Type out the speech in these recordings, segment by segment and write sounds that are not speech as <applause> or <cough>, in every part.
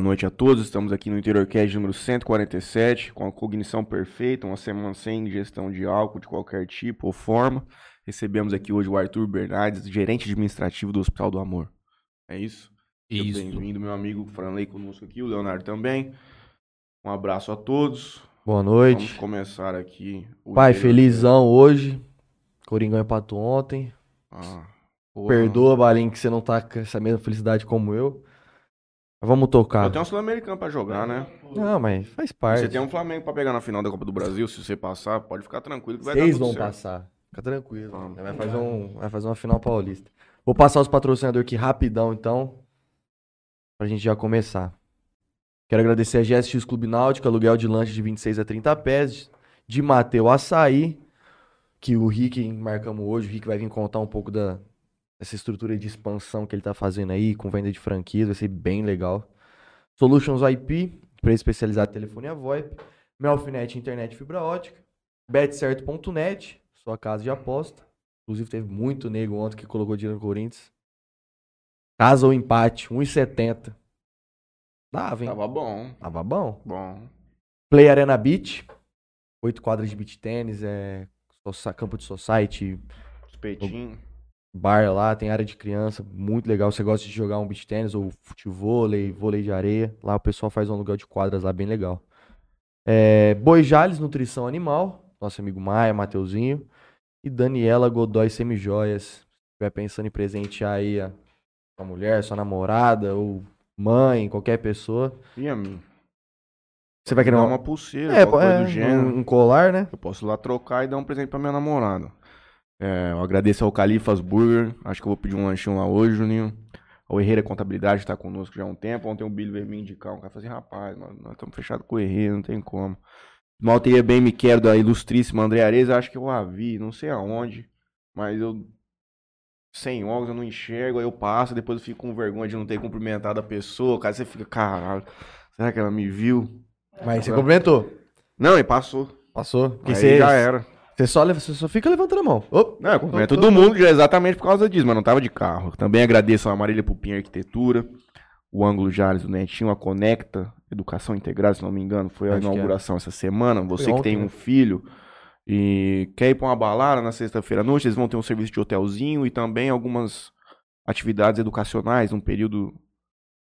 boa noite a todos. Estamos aqui no Interior Cast número 147, com a cognição perfeita, uma semana sem ingestão de álcool de qualquer tipo ou forma. Recebemos aqui hoje o Arthur Bernardes, gerente administrativo do Hospital do Amor. É isso? Isso. Bem-vindo, meu amigo Franley conosco aqui, o Leonardo também. Um abraço a todos. Boa Vamos noite. começar aqui. o Pai, Interior felizão hoje. Coringão empatou ontem. Cast. Ah. Perdoa, Balinho, que você não tá com essa mesma felicidade como eu. Vamos tocar. Eu tenho um Sul-Americano pra jogar, né? Não, mas faz parte. Você tem um Flamengo pra pegar na final da Copa do Brasil, se você passar, pode ficar tranquilo que vai Vocês dar tudo vão certo. passar. Fica tranquilo. Vamos. Vai fazer, um, vai fazer uma final paulista. Vou passar os patrocinadores aqui rapidão, então. Pra gente já começar. Quero agradecer a GSX Clube Náutico, aluguel de lanche de 26 a 30 pés. De Mateu Açaí, que o Rick marcamos hoje. O Rick vai vir contar um pouco da, dessa estrutura de expansão que ele tá fazendo aí, com venda de franquias, vai ser bem legal. Solutions IP, empresa especializada em telefonia VoIP. Melfinet Internet e Fibra Ótica. betcerto.net, sua casa de aposta. Inclusive teve muito nego ontem que colocou dinheiro no Corinthians. Casa ou empate, 1,70. Dava, hein? Tava bom, Tava bom. bom. Play Arena Beach. Oito quadras de beach tênis, é campo de society, Espetinho. Bar lá, tem área de criança, muito legal. Você gosta de jogar um beach tênis ou futevôlei, vôlei de areia. Lá o pessoal faz um aluguel de quadras lá bem legal. É, Boi Jales, Nutrição Animal, nosso amigo Maia, Mateuzinho. E Daniela Godoy Semijoias. Se estiver pensando em presentear aí a sua mulher, sua namorada ou mãe, qualquer pessoa. E a mim? Você vai querer uma, uma pulseira, é, é, do gênero. um, um colar, né? Eu posso ir lá trocar e dar um presente pra minha namorada. É, eu agradeço ao Califas Burger. Acho que eu vou pedir um lanchinho lá hoje, Juninho. O Herreira Contabilidade tá conosco já há um tempo. Ontem o Billy veio me indicar. Um cara falou assim, rapaz, nós nós estamos fechados com o Herreira, não tem como. Malteia Bem Me Quero da ilustríssima André Areza. Acho que eu a vi, não sei aonde. Mas eu... Sem óculos, eu não enxergo. Aí eu passo, depois eu fico com vergonha de não ter cumprimentado a pessoa. Cara, você fica, caralho, será que ela me viu? Mas você cumprimentou. Não, e passou. Passou. Porque Aí você, já era. Você só, você só fica levantando a mão. Op. Não, eu cumprimento todo mundo já exatamente por causa disso, mas não tava de carro. Também agradeço a Marília Pupim Arquitetura, o Ângulo Jales, o Netinho, a Conecta Educação Integrada, se não me engano, foi a Acho que é. inauguração essa semana. Você Foi que ontem, tem né? um filho e quer ir pra uma balada na sexta-feira à noite, eles vão ter um serviço de hotelzinho e também algumas atividades educacionais, um período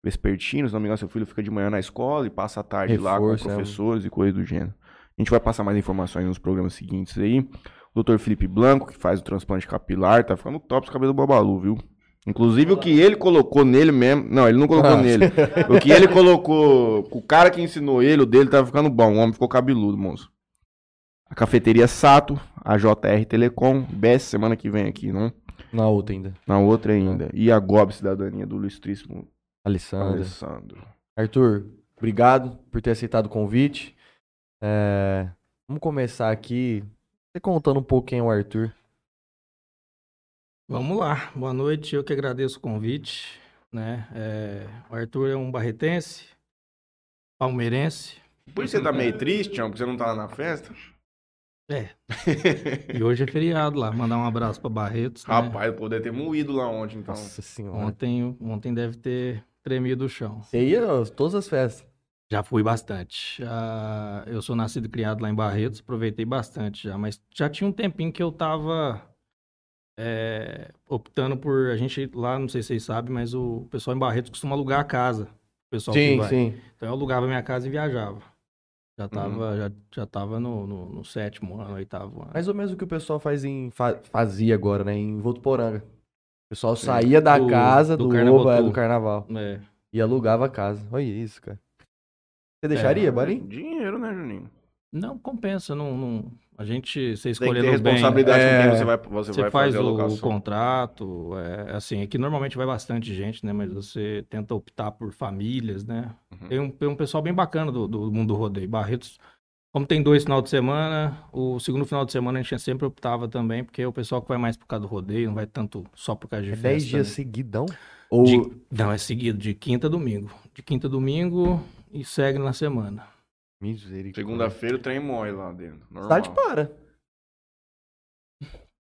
vespertino, se não me engano, seu filho fica de manhã na escola e passa a tarde lá com Reforço, é. professores e coisas do gênero. A gente vai passar mais informações nos programas seguintes aí. O Dr. Felipe Blanco, que faz o transplante capilar, tá ficando top os cabelos do Babalu, viu? Inclusive o que ele colocou nele mesmo. Não, ele não colocou Ah. nele. O que ele colocou. O cara que ensinou ele, o dele tava ficando bom. O homem ficou cabeludo, moço. A cafeteria Sato, a JR Telecom, BS semana que vem aqui, não? Na outra ainda. Na outra ainda. E a GOB Cidadania do Ilustríssimo Alessandra. Alessandro. Arthur, obrigado por ter aceitado o convite. É, Vamos começar aqui. Você contando um pouco quem é o Arthur. Vamos lá. Boa noite. Eu que agradeço o convite. Né? É, o Arthur é um barretense, palmeirense. Por isso você tá meio triste, Tião, porque você não tá lá na festa? É. <laughs> E hoje é feriado lá. Mandar um abraço para Barretos. né? Rapaz, eu poderia ter moído lá ontem, então. Nossa senhora. Ontem, ontem deve ter tremido o chão. Você ia a todas as festas. Já fui bastante. Ah, eu sou nascido e criado lá em Barretos, aproveitei bastante já, mas já tinha um tempinho que eu tava é, optando por. A gente lá, não sei se vocês sabem, mas o pessoal em Barretos costuma alugar a casa. O pessoal Sim, sim. Então eu alugava minha casa e viajava. Uhum. Já tava, já, já tava no, no, no sétimo ano, oitavo ano. Mais ou menos o que o pessoal faz em, fa- fazia agora, né? Em Votuporanga. O pessoal saía da Do- casa do do, Carnaval Oba, é, do carnaval. É. E alugava a casa. Olha isso, cara. Você deixaria, É, Barim? Dinheiro, né, Juninho? Não compensa, não, não. A gente, você ter bem. responsabilidade É. com quem você vai, você Você vai faz fazer a o, o contrato, é, assim, é que normalmente vai bastante gente, né? Mas você tenta optar por famílias, né? Uhum. Tem, um, tem um pessoal bem bacana do, do mundo do rodeio. Barretos, como tem dois final de semana, o segundo final de semana a gente sempre optava também, porque é o pessoal que vai mais por causa do rodeio, não vai tanto só por causa de É festa. 10 dias né? seguidão? Ou De- não, é seguido, de quinta a domingo. De quinta a domingo e segue na semana. Misericórdia. Segunda-feira o trem morre lá dentro. Normal. Cidade para.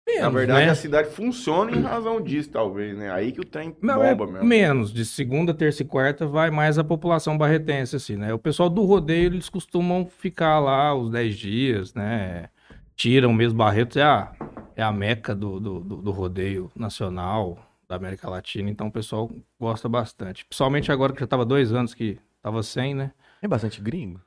menos, Na verdade, né? a cidade funciona em razão disso, talvez, né? Aí que o trem Não, é bomba mesmo. menos. De segunda, terça e quarta vai mais a população barretense, assim, né? O pessoal do rodeio, eles costumam ficar lá os 10 dias, né? Tiram mesmo Barretos, é a, é a meca do, do, do- do rodeio nacional da América Latina, então o pessoal gosta bastante. Principalmente agora que já tava dois anos que tava sem, né? Tem bastante gringo?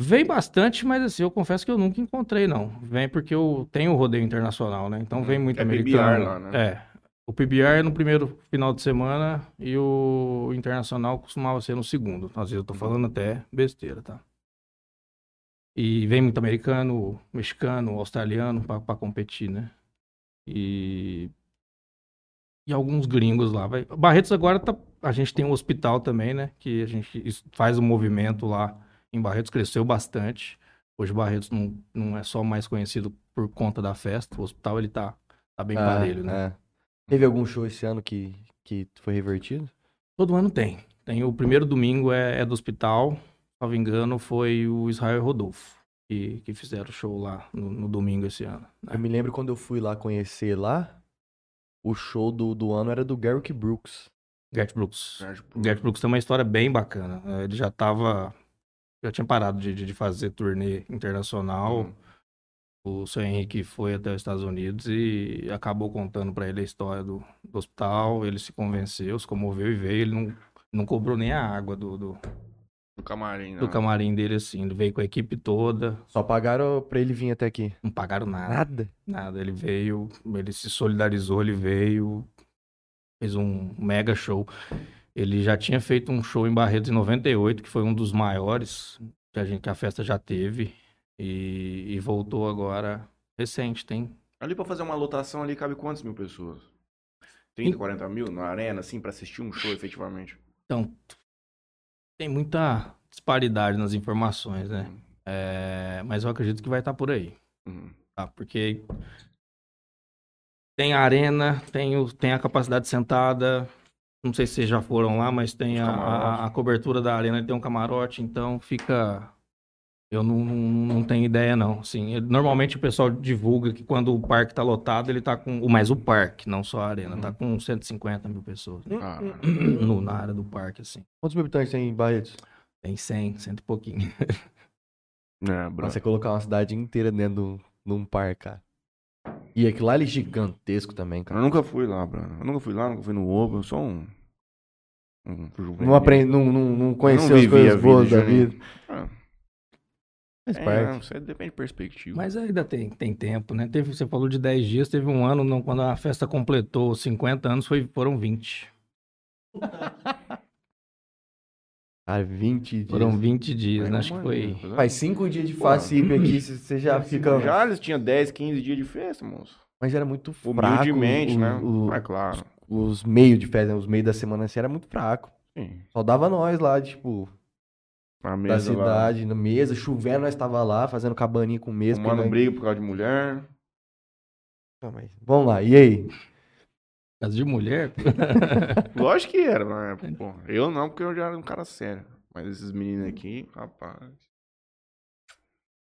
Vem bastante, mas assim, eu confesso que eu nunca encontrei, não. Vem porque eu tenho o rodeio internacional, né? Então vem muito É PBR americano. lá, né? É. O PBR é no primeiro final de semana e o internacional costumava ser no segundo. Às vezes eu tô falando até besteira, tá? E vem muito americano, mexicano, australiano pra, pra competir, né? E. E alguns gringos lá. Vai... Barretos agora tá. A gente tem um hospital também, né? Que a gente faz um movimento lá em Barretos, cresceu bastante. Hoje Barretos não, não é só mais conhecido por conta da festa. O hospital ele tá, tá bem parelho, né? é. Teve algum show esse ano que, que foi revertido? Todo ano tem. Tem o primeiro domingo é, é do hospital. Se não me engano, foi o Israel Rodolfo que, que fizeram o show lá no, no domingo esse ano. né? Eu me lembro quando eu fui lá conhecer lá, o show do, do ano era do Garrick Brooks. Gert Brooks. Gert Brooks tem uma história bem bacana. É, Ele já tava. Já tinha parado de, de- fazer turnê internacional. Hum. O seu Henrique foi até os Estados Unidos e acabou contando pra ele a história do, do hospital. Ele se convenceu, se comoveu e veio. Ele não, não cobrou nem a água do, do, Do camarim, né? do camarim dele, assim. Ele veio com a equipe toda. Só pagaram pra ele vir até aqui. Não pagaram nada. Nada. Nada. Ele veio, ele se solidarizou, ele veio, fez um mega show. Ele já tinha feito um show em Barretos em 98, que foi um dos maiores que a, gente, que a festa já teve. E, e voltou agora recente, tem. Ali pra fazer uma lotação ali cabe quantas mil pessoas? 30, 40 mil na arena, assim, pra assistir um show efetivamente? Então, tem muita disparidade nas informações, né? É, mas eu acredito que vai estar por aí. Uhum. tá? Porque tem a arena, tem, o, tem a capacidade sentada. Não sei se vocês já foram lá, mas tem a, a, a cobertura da arena, tem um camarote, então fica. Eu não, não, não tenho ideia, não. Assim, normalmente o pessoal divulga que quando o parque tá lotado, ele tá com. o- Mais o parque, não só a arena, tá com 150 mil pessoas. né? Ah, <clears throat> No, na área do parque, assim. Quantos mil habitantes tem em Barretos? Tem 100, cento e pouquinho. <laughs> é, bro. Você colocar uma cidade inteira dentro de de um parque, cara. E aquilo lá é gigantesco também, cara. Eu nunca fui lá, Bruno. Eu nunca fui lá, nunca fui no Ovo, eu sou um. um juvenil. Não aprende, não, não, não conheceu as coisas boas da vida. Ah, Faz é, parte. não, isso aí depende de perspectiva. Mas ainda tem, tem tempo, né? Teve, você falou de 10 dias, teve um ano não, quando a festa completou 50 anos, foi, foram 20. <laughs> Ah, 20 dias. Foram 20 dias, né? não Acho que foi. tá Faz 5 dias de. FACIP aqui, você já fica... Já eles tinham 10, 15 dias de festa, moço. Mas era muito fraco. Humildemente, o- né? o- é claro. os meios de festa, né? os meios da semana assim, era muito fraco. Sim. Só dava nós lá, tipo, A da mesa lá. cidade, na mesa, chovendo, nós tava lá, fazendo cabaninha com mesa. Tomando porque nós- briga por causa de mulher. Ah, mas- Vamos lá, e aí? Casa de mulher? <laughs> Lógico que era na época, pô. Eu não, porque eu já era um cara sério. Mas esses meninos aqui, rapaz.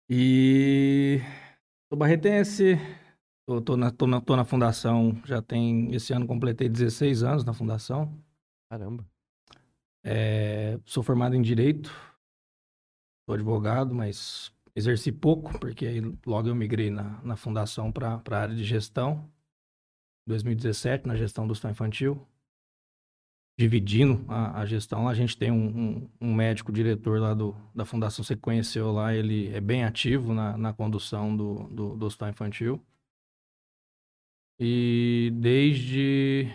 E. Sou barretense. Tô, tô, na, tô, na, tô na fundação, já tem. Esse ano completei 16 anos na fundação. Caramba. É, sou formado em Direito. Sou advogado, mas exerci pouco, porque aí logo eu migrei na, na fundação para a área de gestão. Em 2017, na gestão do hospital infantil. Dividindo a, a gestão, a gente tem um, um, um médico diretor lá do, da fundação, você conheceu lá, ele é bem ativo na, na condução do, do, do hospital infantil. E desde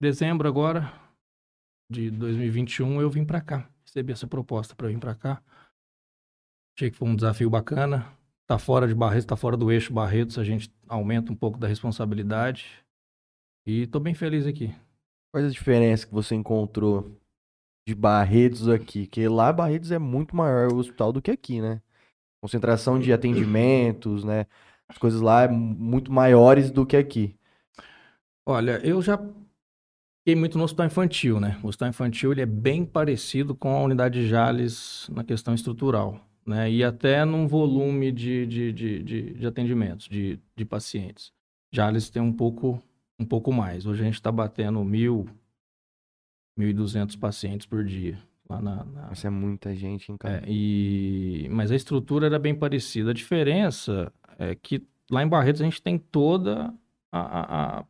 dezembro agora, de 2021 eu vim pra cá. Recebi essa proposta eu vir pra cá. Achei que foi um desafio bacana. Tá fora de Barretos, tá fora do eixo Barretos, a gente aumenta um pouco da responsabilidade. E tô bem feliz aqui. Quais as diferenças que você encontrou de Barretos aqui? Que lá Barretos é muito maior o hospital do que aqui, né? Concentração de atendimentos, né? As coisas lá é muito maiores do que aqui. Olha, eu já fiquei muito no hospital infantil, né? O hospital infantil ele é bem parecido com a unidade de Jales na questão estrutural, né? E até num volume de, de, de, de, de atendimentos, de, de pacientes. Jales tem um pouco, um pouco mais. Hoje a gente está batendo mil, mil e duzentos pacientes por dia lá na, na... Isso é muita gente, hein, cara? É, e... Mas a estrutura era bem parecida. A diferença é que lá em Barretos a gente tem toda a, a, a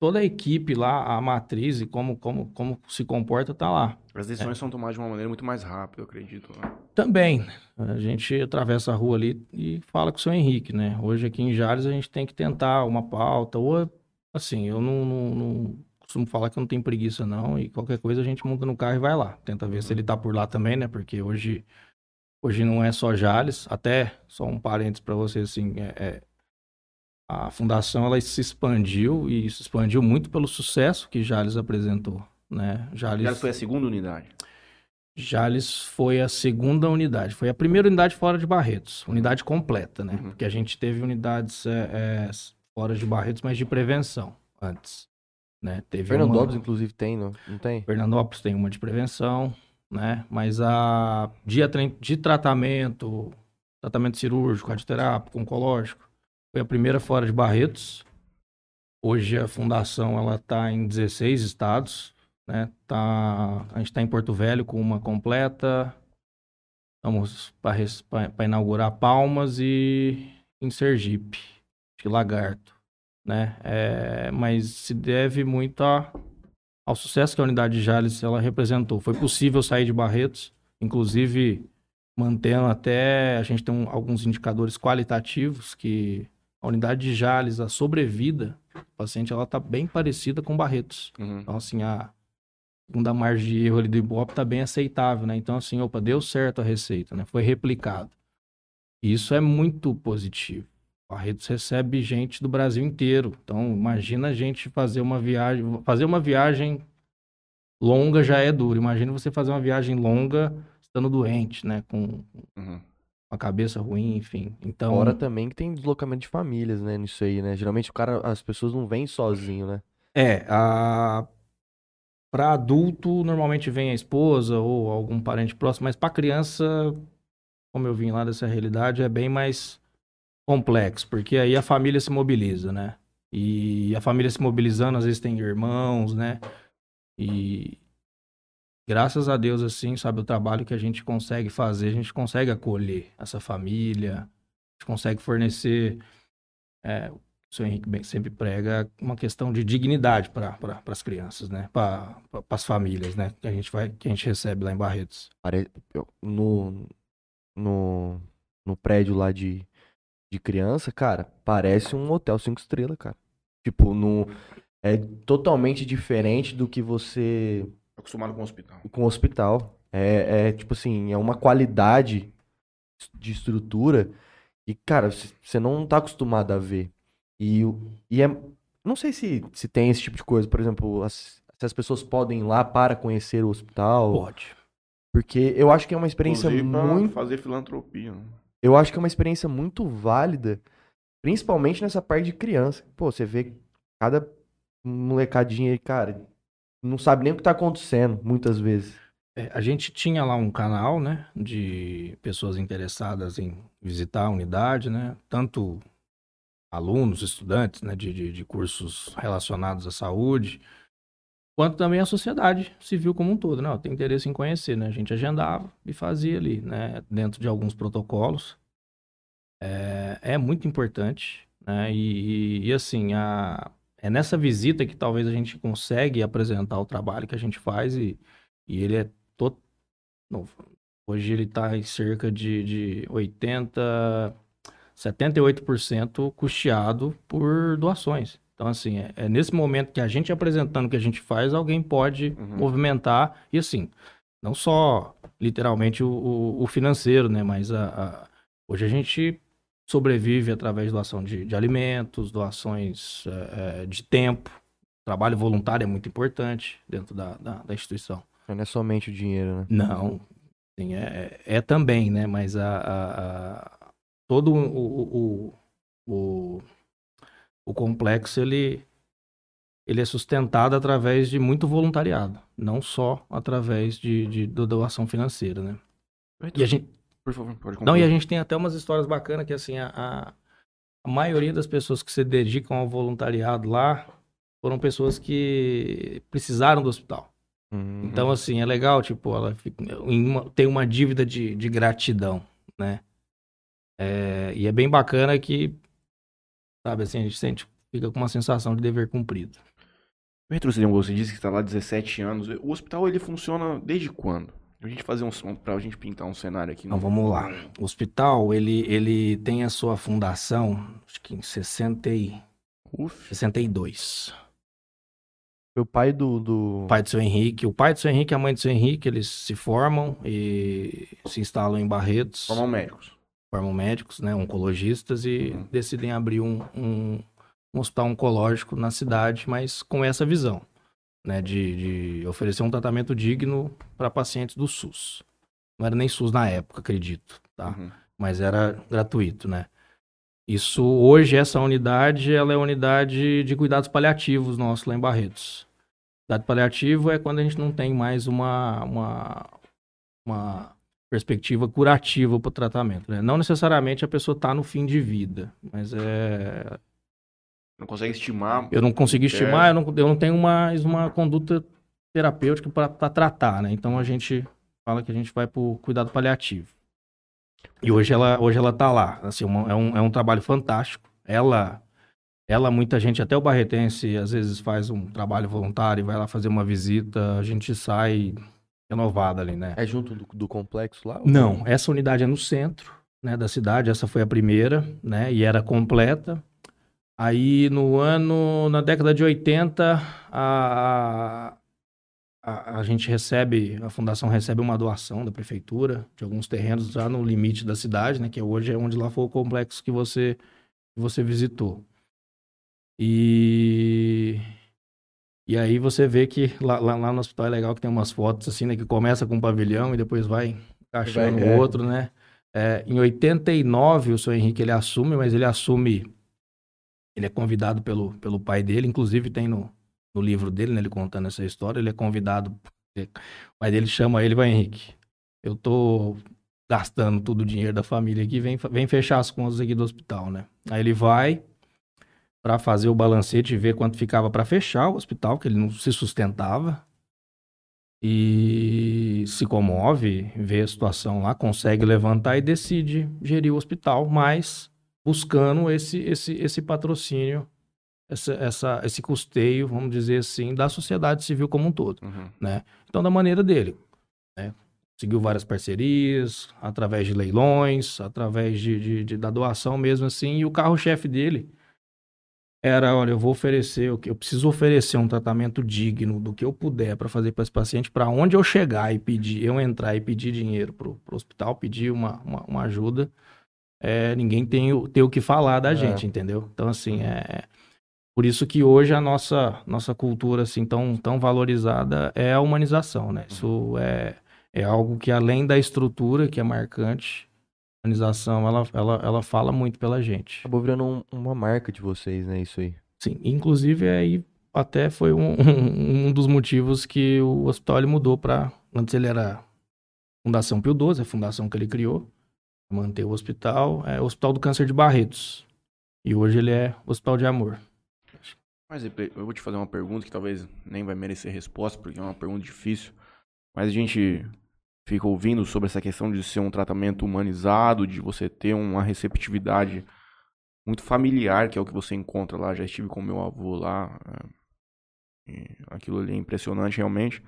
toda a equipe lá, a matriz e como, como, como se comporta, tá lá. As decisões é. são tomadas de uma maneira muito mais rápida, eu acredito. Né? Também. A gente atravessa a rua ali e fala com o seu Henrique, né? Hoje aqui em Jales a gente tem que tentar uma pauta, ou assim, eu não, não, não costumo falar que eu não tenho preguiça não, e qualquer coisa a gente monta no carro e vai lá. Tenta ver uhum. se ele tá por lá também, né? Porque hoje, hoje não é só Jales, até só um parênteses para você, assim, é, é a fundação ela se expandiu e se expandiu muito pelo sucesso que Jales apresentou, né? Jales, Jales foi a segunda unidade. Jales foi a segunda unidade, foi a primeira unidade fora de Barretos, unidade completa, né? Uhum. Porque a gente teve unidades é, é, fora de Barretos, mas de prevenção antes, né? Teve Fernandópolis uma... inclusive tem, não, não tem? Fernandópolis tem uma de prevenção, né? Mas a de, de tratamento, tratamento cirúrgico, radioterápico, oncológico, foi a primeira fora de Barretos. Hoje a fundação ela está em 16 estados, né? Tá, a gente está em Porto Velho com uma completa. Estamos para inaugurar Palmas e em Sergipe, de Lagarto, né? É, mas se deve muito a, ao sucesso que a unidade de Jales ela representou. Foi possível sair de Barretos, inclusive mantendo até a gente tem um, alguns indicadores qualitativos que a unidade de Jales, a sobrevida do paciente, ela tá bem parecida com Barretos. Uhum. Então, assim, a segunda margem de erro ali do Ibope tá bem aceitável, né? Então, assim, opa, deu certo a receita, né? Foi replicado. E isso é muito positivo. Barretos recebe gente do Brasil inteiro. Então, imagina a gente fazer uma viagem... Fazer uma viagem longa já é duro. Imagina você fazer uma viagem longa estando doente, né? Com... Uhum a cabeça ruim, enfim. Então. Fora também que tem deslocamento de famílias, né? Nisso aí, né? Geralmente o cara, as pessoas não vêm sozinho, né? É, a. Para adulto, normalmente vem a esposa ou algum parente próximo, mas para criança, como eu vim lá dessa realidade, é bem mais complexo, porque aí a família se mobiliza, né? E a família se mobilizando, às vezes tem irmãos, né? E, graças a Deus, assim, sabe, o trabalho que a gente consegue fazer, a gente consegue acolher essa família, a gente consegue fornecer, é, o senhor Henrique sempre prega, uma questão de dignidade para pra, as crianças, né, para as famílias, né, que a gente vai, que a gente recebe lá em Barretos. No, no, no prédio lá de, de criança, cara, parece um hotel cinco estrelas, cara. Tipo, no, é totalmente diferente do que você Acostumado com o hospital. Com o hospital. É, é tipo assim, é uma qualidade de estrutura e, cara, você não tá acostumado a ver. E, e é. Não sei se, se tem esse tipo de coisa. Por exemplo, as, se as pessoas podem ir lá para conhecer o hospital. Pode. Porque eu acho que é uma experiência muito. fazer filantropia. Né? Eu acho que é uma experiência muito válida, principalmente nessa parte de criança. Pô, você vê cada molecadinha aí, cara, não sabe nem o que está acontecendo, muitas vezes. É, a gente tinha lá um canal, né, de pessoas interessadas em visitar a unidade, né, tanto alunos, estudantes, né, de, de, de cursos relacionados à saúde, quanto também a sociedade civil como um todo, né, tem interesse em conhecer, né, a gente agendava e fazia ali, né, dentro de alguns protocolos. É, é muito importante, né, e, e, e assim, a, é nessa visita que talvez a gente consegue apresentar o trabalho que a gente faz e, e ele é todo. Hoje ele está em cerca de, de 80, 78% custeado por doações. Então, assim, é, é, nesse momento que a gente apresentando o que a gente faz, alguém pode uhum. movimentar. E assim, não só literalmente o, o, o financeiro, né? Mas a, a, hoje a gente sobrevive através de doação de, de alimentos, doações é, de tempo. Trabalho voluntário é muito importante dentro da, da, da instituição. Não é somente o dinheiro, né? Não, sim, é, é, é também, né? Mas a, a, a todo o, o, o, o complexo, ele, ele é sustentado através de muito voluntariado, não só através de, de, de doação financeira, né? Então, e a gente, por favor, pode concluir. Não, e a gente tem até umas histórias bacanas que, assim, a, a, maioria das pessoas que se dedicam ao voluntariado lá foram pessoas que precisaram do hospital. Uhum. Então, assim, é legal, tipo, ela fica- uma- tem uma dívida de, de gratidão, né? É, e é bem bacana que, sabe, assim, a gente sente, fica com uma sensação de dever cumprido. Retrocedendo, você disse que está lá há 17 anos. O hospital ele funciona desde quando? A gente fazer um som pra gente pintar um cenário aqui. Então, no- vamos lá. O hospital, ele, ele tem a sua fundação, acho que em 60 e, Uf. 62. Foi o pai do. do... O pai do seu Henrique, o pai do seu Henrique e a mãe do seu Henrique, eles se formam e se instalam em Barretos. Formam médicos. Formam médicos, né, oncologistas e Uhum. decidem abrir um, um, um hospital oncológico na cidade, mas com essa visão, né, de, de oferecer um tratamento digno para pacientes do SUS. Não era nem SUS na época, acredito, tá? Uhum. Mas era gratuito, né? Isso hoje essa unidade, ela é a unidade de cuidados paliativos nosso lá em Barretos. Cuidado paliativo é quando a gente não tem mais uma uma, uma perspectiva curativa para o tratamento. Né? Não necessariamente a pessoa está no fim de vida, mas é Não consegue estimar. eu não consigo É. estimar, eu não, eu não tenho mais uma conduta terapêutica para tratar, né? Então a gente fala que a gente vai para o cuidado paliativo. E hoje ela, hoje ela tá lá. Assim, uma- é, um, é um trabalho fantástico. Ela, ela, muita gente, até o Barretense, às vezes faz um trabalho voluntário, vai lá fazer uma visita, a gente sai renovada ali, né? É junto do, do complexo lá? Não, essa unidade é no centro né, da cidade, essa foi a primeira, né? E era completa. Aí no ano, na década de 80, a, a, a gente recebe, a fundação recebe uma doação da prefeitura de alguns terrenos já no limite da cidade, né? Que hoje é onde lá foi o complexo que você, que você visitou. E e aí você vê que lá, lá, lá no hospital é legal que tem umas fotos assim, né? Que começa com um pavilhão e depois vai encaixando Vai, o é. outro, né? É, em 89, o seu Henrique ele assume, mas ele assume. Ele é convidado pelo, pelo pai dele, inclusive tem no, no livro dele, né? Ele contando essa história. Ele é convidado. O pai dele chama ele, vai Henrique. Eu tô gastando todo o dinheiro da família aqui, vem, vem fechar as contas aqui do hospital, né? Aí ele vai para fazer o balancete e ver quanto ficava para fechar o hospital, que ele não se sustentava. E se comove, vê a situação lá, consegue levantar e decide gerir o hospital, mas buscando esse, esse, esse patrocínio, essa, essa, esse custeio, vamos dizer assim, da sociedade civil como um todo. Uhum. Então, da maneira dele. Né? Conseguiu várias parcerias, através de leilões, através de, de- de- da doação mesmo assim. E o carro-chefe dele era, olha, eu vou oferecer, o que eu preciso oferecer um tratamento digno do que eu puder para fazer para esse paciente, para onde eu chegar e pedir, eu entrar e pedir dinheiro pro, pro hospital, pedir uma, uma, uma ajuda, é, ninguém tem, o- tem o que falar da É. gente, entendeu? Então, assim, é... Por isso que hoje a nossa, nossa cultura, assim, tão, tão valorizada é a humanização, né? Isso é, é algo que, além da estrutura, que é marcante, a humanização, ela, ela, ela fala muito pela gente. Acabou virando um- uma marca de vocês, né? Isso aí. Sim, inclusive aí até foi um, <laughs> um, um dos motivos que o hospital ele mudou para antes ele era Fundação Pio XII, a fundação que ele criou, manter o hospital, é o Hospital do Câncer de Barretos. E hoje ele é Hospital de Amor. Mas eu vou te fazer uma pergunta que talvez nem vai merecer resposta, porque é uma pergunta difícil. Mas a gente fica ouvindo sobre essa questão de ser um tratamento humanizado, de você ter uma receptividade muito familiar, que é o que você encontra lá. Já estive com meu avô lá. é, aquilo ali é impressionante realmente.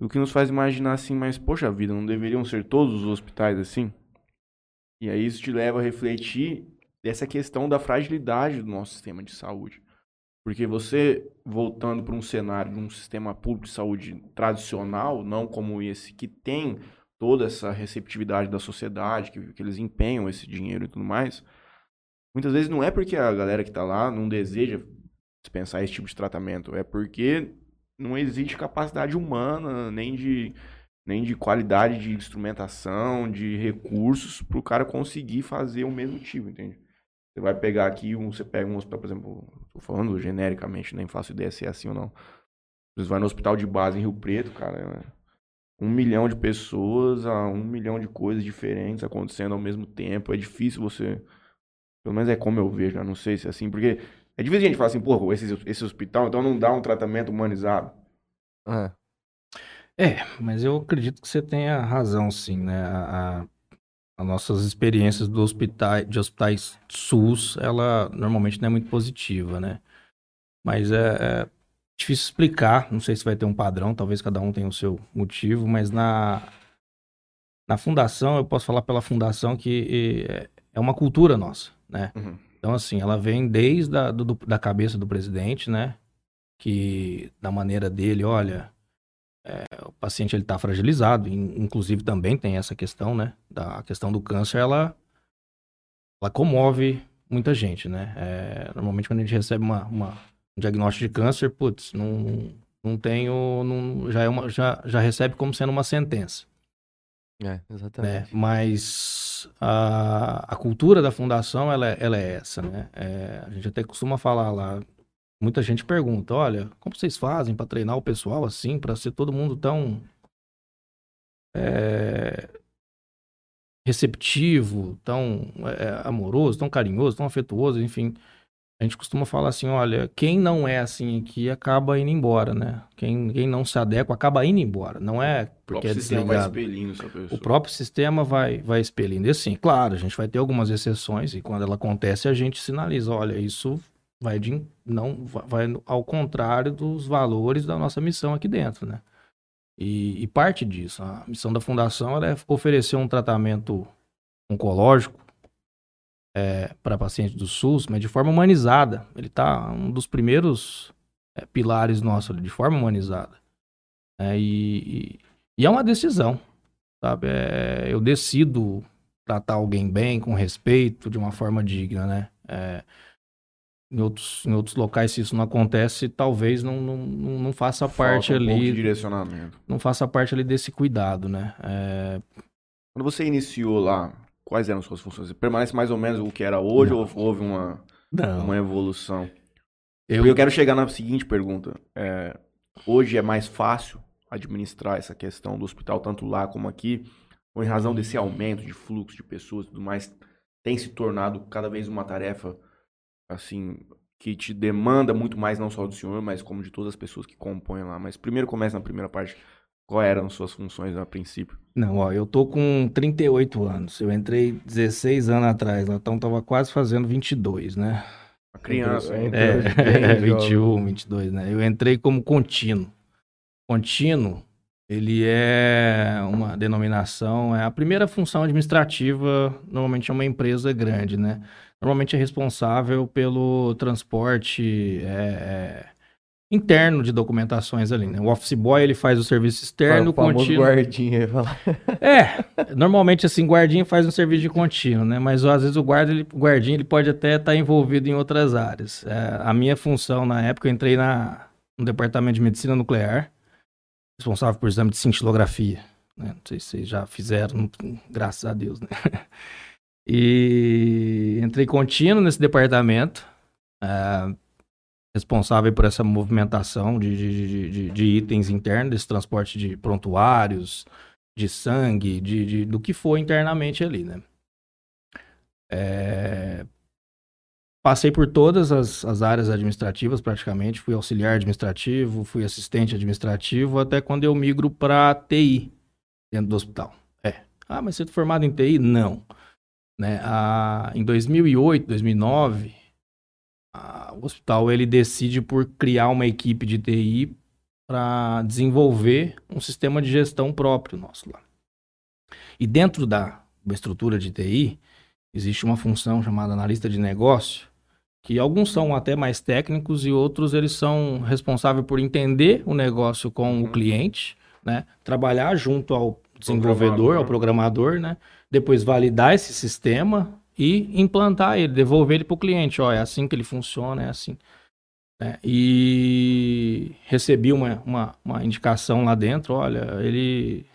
O que nos faz imaginar assim, mas poxa vida, não deveriam ser todos os hospitais assim? E aí isso te leva a refletir dessa questão da fragilidade do nosso sistema de saúde. Porque você, voltando para um cenário de um sistema público de saúde tradicional, não como esse, que tem toda essa receptividade da sociedade, que, que eles empenham esse dinheiro e tudo mais, muitas vezes não é porque a galera que está lá não deseja dispensar esse tipo de tratamento, é porque não existe capacidade humana, nem de, nem de qualidade de instrumentação, de recursos, para o cara conseguir fazer o mesmo tipo, entende? Você vai pegar aqui, um, você pega um hospital, por exemplo, tô falando genericamente, nem faço ideia se é assim ou não. Você vai no hospital de base em Rio Preto, cara, é um milhão de pessoas, a um milhão de coisas diferentes acontecendo ao mesmo tempo. É difícil você Pelo menos é como eu vejo, eu não sei se é assim, porque é difícil a gente falar assim, pô, esse, esse hospital então não dá um tratamento humanizado. É. É, mas eu acredito que você tenha razão, sim, né? A- as nossas experiências do hospital, de hospitais SUS, ela normalmente não é muito positiva, né? Mas é, é difícil explicar, não sei se vai ter um padrão, talvez cada um tenha o seu motivo, mas na, na fundação, eu posso falar pela fundação que é, uma cultura nossa, né? Uhum. Então, assim, ela vem desde a, do- da cabeça do presidente, né? Que da maneira dele, olha, é, o paciente ele está fragilizado, in- inclusive também tem essa questão, né? Da a questão do câncer, ela, ela comove muita gente, né? É, normalmente quando a gente recebe uma, uma- um diagnóstico de câncer, putz, não, não tenho, não, já, é uma, já, já recebe como sendo uma sentença É, né? exatamente. Mas a, a cultura da fundação, ela, é- ela é essa, né? É, a gente até costuma falar lá, muita gente pergunta, olha, como vocês fazem para treinar o pessoal assim, para ser todo mundo tão é, receptivo, tão é, amoroso, tão carinhoso, tão afetuoso, enfim. A gente costuma falar assim, olha, quem não é assim aqui acaba indo embora, né? Quem, quem não se adequa acaba indo embora. Não é O porque é próprio sistema vai desligado. expelindo essa pessoa. O próprio sistema vai, vai expelindo. E assim, claro, a gente vai ter algumas exceções, e quando ela acontece, a gente sinaliza, olha, isso vai de, não vai ao contrário dos valores da nossa missão aqui dentro, né? E, e parte disso, a missão da fundação é oferecer um tratamento oncológico para pacientes do SUS, mas de forma humanizada. Ele tá um dos primeiros é, pilares nossos, de forma humanizada. É, e, e- é uma decisão sabe? É, eu decido tratar alguém bem, com respeito, de uma forma digna, né? Em, outros, em outros locais, se isso não acontece, talvez não, não, não faça parte Falta um pouco de ali, direcionamento. não faça parte ali desse cuidado, né? É, Quando você iniciou lá, quais eram suas funções? Você permanece mais ou menos o que era hoje Não. ou houve uma, não, uma evolução? eu, eu quero chegar na seguinte pergunta. É, hoje é mais fácil administrar essa questão do hospital, tanto lá como aqui, ou em razão desse aumento de fluxo de pessoas e tudo mais, tem se tornado cada vez uma tarefa, assim, que te demanda muito mais, não só do senhor, mas como de todas as pessoas que compõem lá. Mas primeiro começa na primeira parte. Quais eram suas funções a princípio? não, ó, eu tô com 38 anos, eu entrei 16 anos atrás, então tava quase fazendo 22, né? A criança. Hein? É, bem <laughs> jovem. 21, 22, né? Eu entrei como contínuo. Contínuo, ele é uma denominação, é a primeira função administrativa, normalmente é uma empresa grande, né? Normalmente é responsável pelo transporte é, é, interno de documentações ali, né? O office boy, ele faz o serviço externo, o contínuo... guardinha. <laughs> É, normalmente assim, guardinha faz um serviço de contínuo, né? Mas às vezes o guarda, ele, o guardinha, ele pode até estar envolvido em outras áreas. É, a minha função na época, eu entrei na, no departamento de medicina nuclear, responsável por exame de cintilografia. né? Não sei se vocês já fizeram, <laughs> graças a Deus, né? E entrei contínuo nesse departamento, é, responsável por essa movimentação de, de, de- de- itens internos, desse transporte de prontuários, de sangue, de, do que for internamente ali, né? É, Passei por todas as, as áreas administrativas, praticamente. Fui auxiliar administrativo, fui assistente administrativo, até quando eu migro para TI dentro do hospital. É. Ah, mas você é formado em TI? Não. Né? Em 2008, 2009, ah, o hospital ele decide por criar uma equipe de TI para desenvolver um sistema de gestão próprio nosso lá. E dentro da estrutura de TI, existe uma função chamada analista de negócio, que alguns são até mais técnicos e outros eles são responsáveis por entender o negócio com Uhum. o cliente, né? Trabalhar junto ao desenvolvedor, Programador. ao programador, né? Depois validar esse sistema e implantar ele, devolver ele para o cliente. Ó, é assim que ele funciona, é assim. né? E recebi uma, uma, uma indicação lá dentro, olha, ele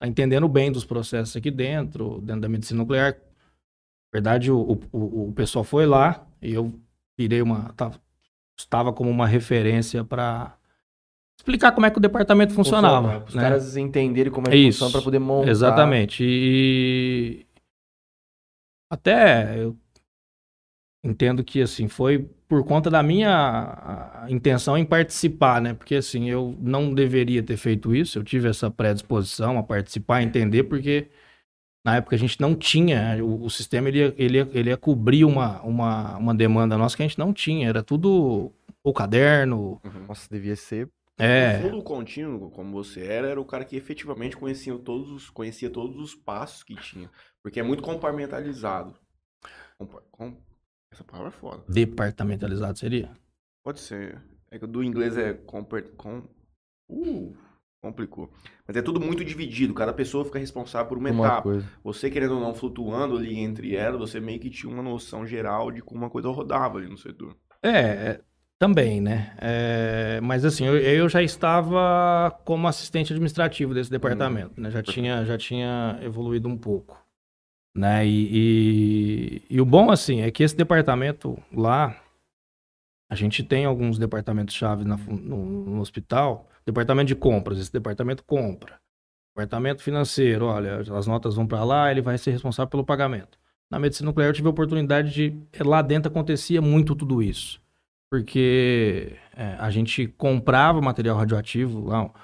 tá entendendo bem dos processos aqui dentro, dentro da medicina nuclear. Na verdade, o, o, o- o pessoal foi lá e eu virei uma. tava- estava como uma referência para explicar como é que o departamento funcionava. Os né? caras entenderem como é que Isso. funciona pra poder montar. Exatamente. E até eu entendo que assim foi por conta da minha intenção em participar, né? Porque assim eu não deveria ter feito isso. Eu tive essa predisposição a participar, a entender, porque na época a gente não tinha o, o sistema ele ia, ele ia, ele ia cobrir uma, uma, uma demanda nossa que a gente não tinha. Era tudo o caderno, Nossa, devia ser. É. No fundo contínuo, como você era, era o cara que efetivamente conhecia todos os, conhecia todos os passos que tinha. Porque é muito compartimentalizado. Compa- com- Essa palavra é foda. Departamentalizado seria? Pode ser. É que o do inglês é comper... com... Uh, complicou. Mas é tudo muito dividido. Cada pessoa fica responsável por uma, Uma etapa. coisa. Você, querendo ou não, flutuando ali entre elas, você meio que tinha uma noção geral de como uma coisa rodava ali no setor. É, é, também, né? É, mas assim, eu, eu já estava como assistente administrativo desse departamento, né? Já tinha, já tinha evoluído um pouco, né? E, e, e o bom, assim, é que esse departamento lá, a gente tem alguns departamentos-chave no, no hospital. Departamento de compras, esse departamento compra. Departamento financeiro, olha, as notas vão para lá, ele vai ser responsável pelo pagamento. Na medicina nuclear eu tive a oportunidade de. Lá dentro acontecia muito tudo isso. Porque é, a gente comprava material radioativo lá. Pra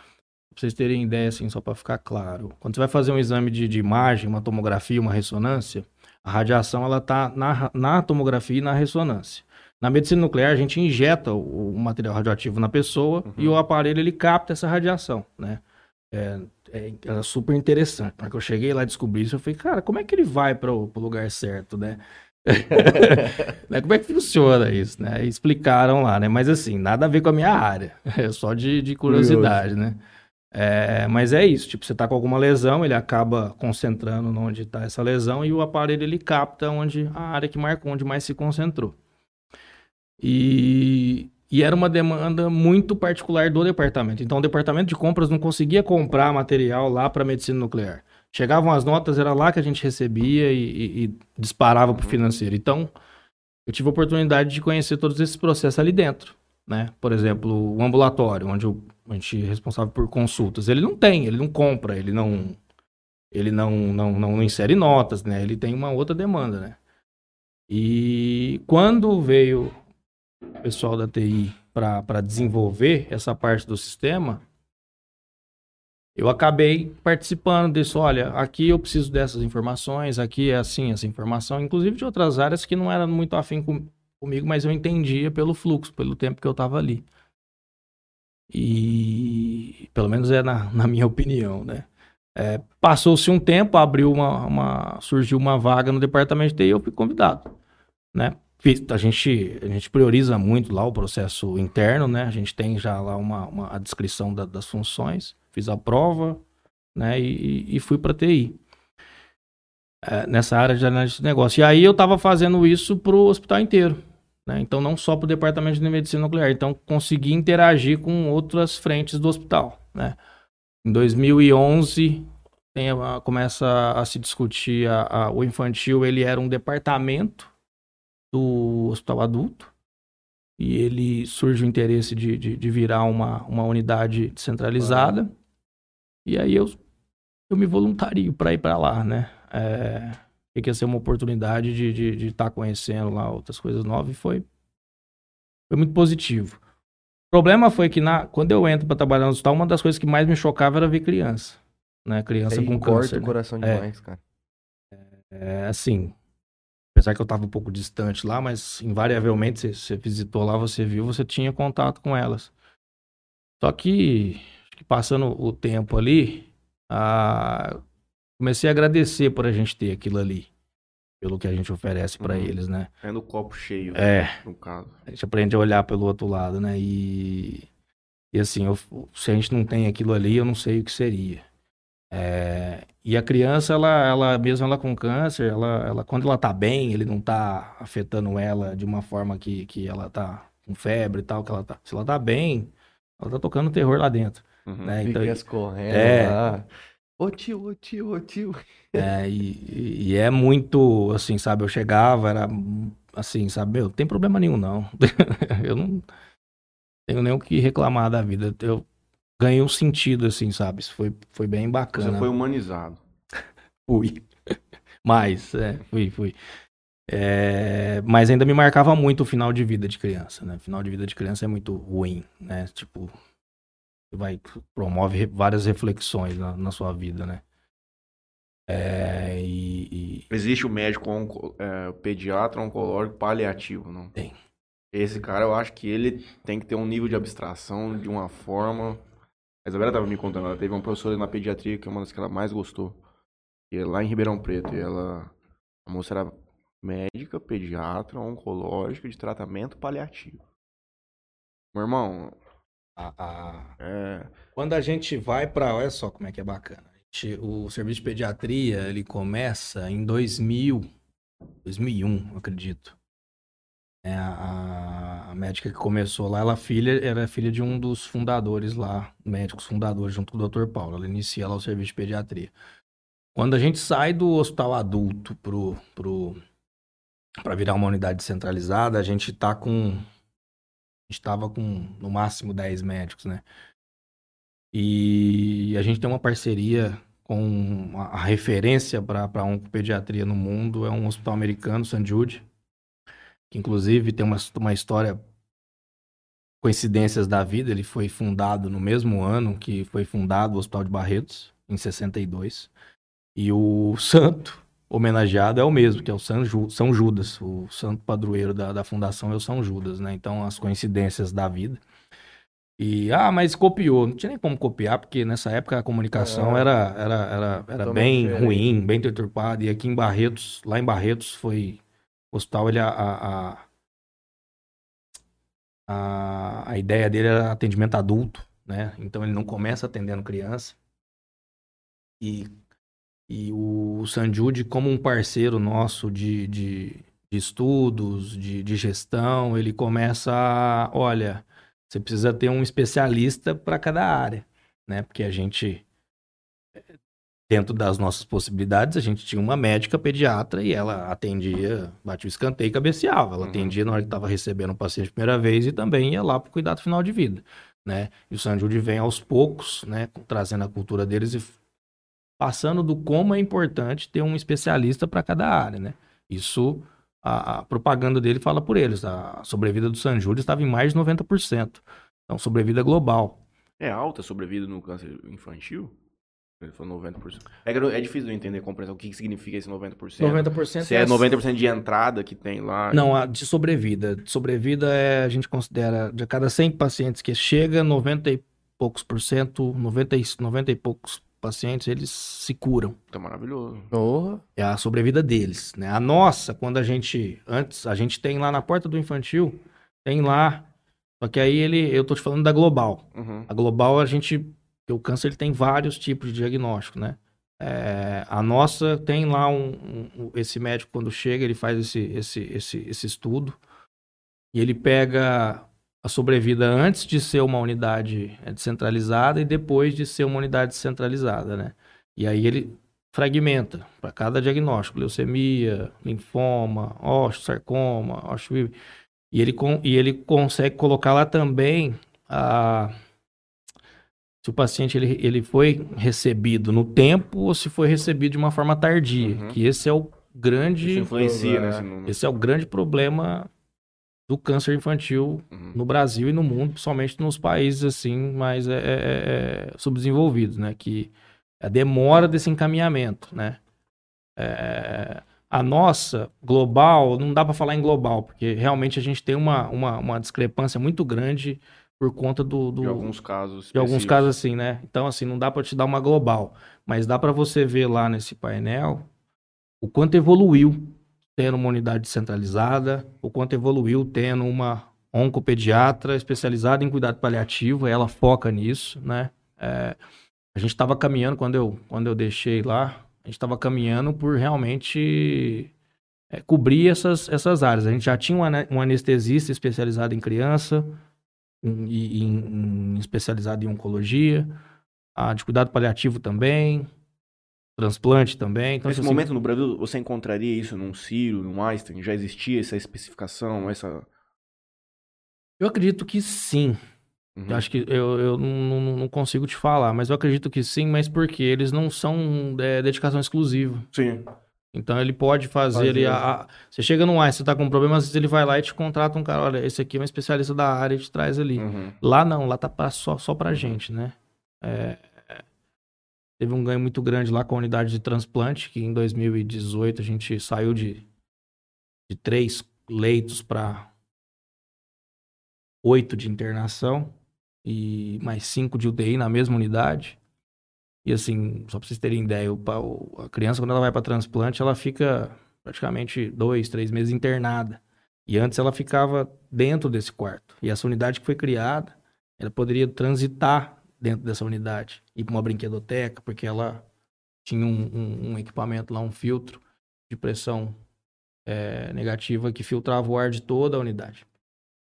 vocês terem ideia, assim, só para ficar claro. Quando você vai fazer um exame de, de imagem, uma tomografia, uma ressonância, a radiação ela tá na, na tomografia e na ressonância. Na medicina nuclear, a gente injeta o, o material radioativo na pessoa e o aparelho ele capta essa radiação, né? É, é, era super interessante. Na hora que eu cheguei lá e descobri isso, eu falei, cara, como é que ele vai para o lugar certo, né? <laughs> Né, Como é que funciona isso, né? Explicaram lá, né? Mas assim, nada a ver com a minha área. <laughs> É só de, de curiosidade, né? É, mas é isso, tipo, você tá com alguma lesão, ele acaba concentrando onde tá essa lesão e o aparelho ele capta onde a área que marcou, onde mais se concentrou. E, e era uma demanda muito particular do departamento. Então o departamento de compras não conseguia comprar material lá para medicina nuclear. Chegavam as notas, era lá que a gente recebia e, e- e disparava para o financeiro. Então, eu tive a oportunidade de conhecer todos esses processos ali dentro. Né? Por exemplo, o ambulatório, onde o- a gente é responsável por consultas, ele não tem, ele não compra, ele não ele não, não, não insere notas, né? Ele tem uma outra demanda, né? E quando veio o pessoal da TI para desenvolver essa parte do sistema, eu acabei participando disso. Olha, aqui eu preciso dessas informações, aqui é assim essa informação, inclusive de outras áreas que não eram muito afim com, comigo, mas eu entendia pelo fluxo, pelo tempo que eu estava ali. E pelo menos é na, <laughs> na minha opinião, né? É, Passou-se um tempo, abriu uma, uma- surgiu uma vaga no departamento de TI eu fui convidado, né? A gente, a gente prioriza muito lá o processo interno, né? A gente tem já lá uma, uma- a descrição da- das funções, fiz a prova, né? E, e fui para TI. É, nessa área de análise de negócio. E aí eu estava fazendo isso para o hospital inteiro. Né? Então, não só para o departamento de medicina nuclear. Então, consegui interagir com outras frentes do hospital. Né? Em 2011, tem a- começa a se discutir a- a- o infantil. Ele era um departamento do hospital adulto. E ele surge o interesse de, de, de virar uma, uma unidade descentralizada. E aí eu, eu me voluntario para ir para lá, né? É, que ia ser uma oportunidade de estar de, estar conhecendo lá outras coisas novas e foi, foi muito positivo. O problema foi que na, quando eu entro para trabalhar no hospital, uma das coisas que mais me chocava era ver criança. Né? Criança Aí com corta câncer. o né? coração É. demais, cara. É assim, apesar que eu estava um pouco distante lá, mas invariavelmente você, você visitou lá, você viu, você tinha contato com elas. Só que, que passando o tempo ali, ah, comecei a agradecer por a gente ter aquilo ali, pelo que a gente oferece para Uhum. eles, né? É no copo cheio, É, no caso. a gente aprende a olhar pelo outro lado, né? E, e assim, eu- se a gente não tem aquilo ali, eu não sei o que seria. É, e a criança, ela, ela mesmo ela com câncer, ela, ela, quando ela tá bem, ele não tá afetando ela de uma forma que, que ela tá com febre e tal, que ela tá, se ela tá bem, ela tá tocando terror lá dentro, Uhum. né? <laughs> Então, Fica correndo é. lá. Ô tio, ô tio, ô tio. <laughs> É, e, e é muito, assim, sabe? Eu chegava, era assim, sabe? Meu, não tem problema nenhum, não. <laughs> eu não tenho nem o que reclamar da vida. Eu ganhei um sentido, assim, sabe? Isso foi, foi bem Você bacana. foi humanizado. Fui. Mas, é, fui, fui. É, mas ainda me marcava muito o final de vida de criança, né? Final de vida de criança é muito ruim, né? Tipo, vai promove várias reflexões na, na sua vida, né? É, e, e... Existe o médico onco, é, pediatra oncológico paliativo, não? Tem. Esse cara, eu acho que ele tem que ter um nível de abstração de uma forma. A Isabela estava me contando, ela teve uma professora na pediatria que é uma das que ela mais gostou. E é lá em Ribeirão Preto. E ela. A moça era médica, pediatra, oncológica de tratamento paliativo. Meu irmão. A, a... É... Quando a gente vai para. Olha só como é que é bacana. Gente, o serviço de pediatria ele começa em 2000, 2001, acredito. É, a, a, médica que começou lá, ela filha, era filha de um dos fundadores lá, médicos fundadores, junto com o Dr. Paulo. Ela inicia lá o serviço de pediatria. Quando a gente sai do hospital adulto pro, pro, para virar uma unidade centralizada, a gente tá com. Gente com no máximo 10 médicos, né? E a gente tem uma parceria com a, a referência para oncopediatria no mundo, é um hospital americano, St. Jude, que inclusive tem uma, uma história coincidências da vida, ele foi fundado no mesmo ano que foi fundado o Hospital de Barretos, em 62. E o santo homenageado é o mesmo, que é o São, Ju, São Judas. O santo padroeiro da, da fundação é o São Judas, né? Então, as coincidências da vida. E, ah, mas copiou. Não tinha nem como copiar, porque nessa época a comunicação é. era, era, era, era bem diferente. ruim, bem deturpada. E aqui em Barretos, lá em Barretos, foi. O hospital, ele, a, a, a, a ideia dele era atendimento adulto, né? Então ele não começa atendendo criança. E e o Sanjude, como um parceiro nosso de, de, de estudos, de, de, gestão, ele começa a, olha, você precisa ter um especialista para cada área, né? Porque a gente, dentro das nossas possibilidades, a gente tinha uma médica pediatra e ela atendia, batia o escanteio e cabeceava. Ela uhum. atendia na hora que estava recebendo o paciente a primeira vez e também ia lá para o cuidado final de vida, né? E o Sanjude vem aos poucos, né? Trazendo a cultura deles e passando do como é importante ter um especialista para cada área, né? Isso, a, a, propaganda dele fala por eles. A sobrevida do San Júlio estava em mais de 90%. Então, sobrevida global. É alta a sobrevida no câncer infantil? Ele falou 90%. É, é difícil de entender compreensão. O que significa esse 90%? 90% Se é, é 90% de entrada que tem lá. Não, a de sobrevida. De sobrevida é, a gente considera, de cada 100 pacientes que chega, 90 e poucos por cento, 90 e, 90 e poucos pacientes, eles se curam. Tá maravilhoso. Oh. É a sobrevida deles, né? A nossa, quando a gente, antes, a gente tem lá na porta do infantil, tem lá, só que aí ele, eu tô te falando da global. Uhum. A global, a gente, o câncer ele tem vários tipos de diagnóstico, né? É, a nossa tem lá um, um, esse médico quando chega ele faz esse, esse, esse, esse estudo e ele pega a sobrevida antes de ser uma unidade é, descentralizada e depois de ser uma unidade centralizada, né? E aí ele fragmenta para cada diagnóstico, leucemia, linfoma, osteosarcoma, osteovid... e ele e ele consegue colocar lá também a se o paciente ele, ele foi recebido no tempo ou se foi recebido de uma forma tardia, uhum. que esse é o grande Isso influencia, né? Esse é o grande problema do câncer infantil uhum. no Brasil e no mundo, principalmente nos países assim mais é, é, é, subdesenvolvidos, né? Que é a demora desse encaminhamento, né? É, a nossa global, não dá para falar em global, porque realmente a gente tem uma, uma, uma discrepância muito grande por conta do, do de alguns casos de alguns casos assim, né? Então assim não dá para te dar uma global, mas dá para você ver lá nesse painel o quanto evoluiu tendo uma unidade centralizada, o quanto evoluiu tendo uma oncopediatra especializada em cuidado paliativo, ela foca nisso, né? É, a gente estava caminhando, quando eu, quando eu deixei lá, a gente estava caminhando por realmente é, cobrir essas, essas áreas. A gente já tinha um, anestesista especializado em criança, especializado em oncologia, a de cuidado paliativo também, transplante também. Então, Nesse assim, momento no Brasil, você encontraria isso num Ciro, num Einstein? Já existia essa especificação, essa... Eu acredito que sim. Uhum. Eu acho que eu, eu não, não, consigo te falar, mas eu acredito que sim, mas porque eles não são é, dedicação exclusiva. Sim. Então ele pode fazer, Fazer. ele, a- a- você chega no ar, você tá com um problema, às vezes ele vai lá e te contrata um cara, olha, esse aqui é um especialista da área e te traz ali. Uhum. Lá não, lá tá pra- só, só pra gente, né? É, é, teve um ganho muito grande lá com a unidade de transplante, que em 2018 a gente saiu de, de três leitos para oito de internação e mais cinco de UTI na mesma unidade. E assim, só pra vocês terem ideia, o- a criança quando ela vai para transplante, ela fica praticamente dois, três meses internada. E antes ela ficava dentro desse quarto. E essa unidade que foi criada, ela poderia transitar dentro dessa unidade, ir para uma brinquedoteca, porque ela tinha um, um- um equipamento lá, um filtro de pressão eh, negativa que filtrava o ar de toda a unidade.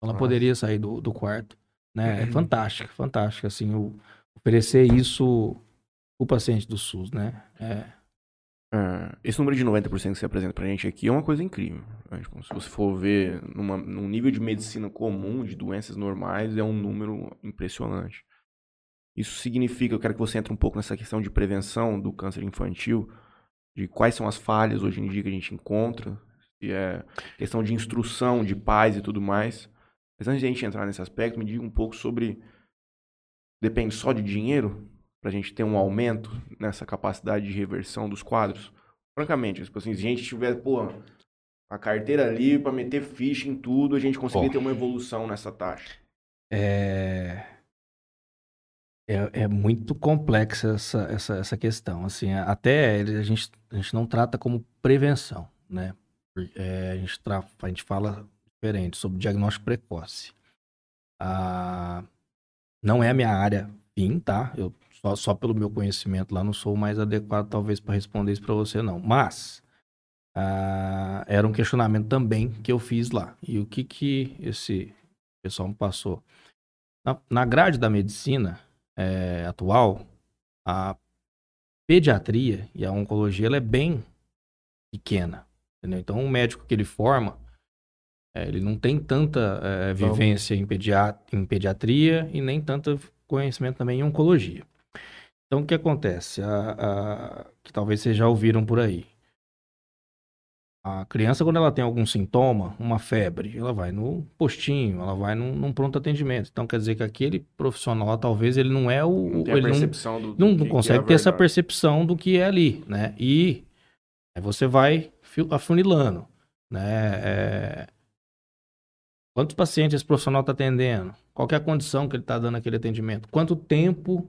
Ela Nossa. poderia sair do, do quarto. Né? É fantástico, fantástico. Assim, o, oferecer isso o paciente do SUS, né? É, É, esse número de 90% que você apresenta pra gente aqui é uma coisa incrível. né? Tipo, se você for ver numa, num nível de medicina comum, de doenças normais, é um número impressionante. Isso significa, eu quero que você entre um pouco nessa questão de prevenção do câncer infantil, de quais são as falhas hoje em dia que a gente encontra, se é questão de instrução de pais e tudo mais. Mas antes de a gente entrar nesse aspecto, me diga um pouco sobre. Depende só de dinheiro pra gente ter um aumento nessa capacidade de reversão dos quadros? Francamente, tipo assim, se a gente tiver, pô, a carteira ali pra meter ficha em tudo, a gente conseguir ter uma evolução nessa taxa. é, é, é muito complexa essa, essa, essa questão. Assim, até a gente, a gente não trata como prevenção, né? É, a, gente tra- a gente fala diferente sobre diagnóstico precoce. Ah, não é a minha área fim, tá? Eu só, só pelo meu conhecimento lá não sou mais adequado talvez para responder isso para você não. Mas ah, era um questionamento também que eu fiz lá. E o que que esse pessoal me passou? Na, na grade da medicina eh, atual, a pediatria e a oncologia ela é bem pequena. Entendeu? Então, o médico que ele forma, eh, ele não tem tanta eh, vivência em, em pediatria e nem tanto conhecimento também em oncologia. Então, o que acontece? A- a- que talvez vocês já ouviram por aí. A criança, quando ela tem algum sintoma, uma febre, ela vai no postinho, ela vai num, num pronto atendimento. Então, quer dizer que aquele profissional, talvez ele não é o. Não ele não, do, do não, não que consegue é ter essa percepção do que é ali, né? E aí você vai afunilando, né? É, Quantos pacientes esse profissional está atendendo? Qual é a condição que ele está dando aquele atendimento? Quanto tempo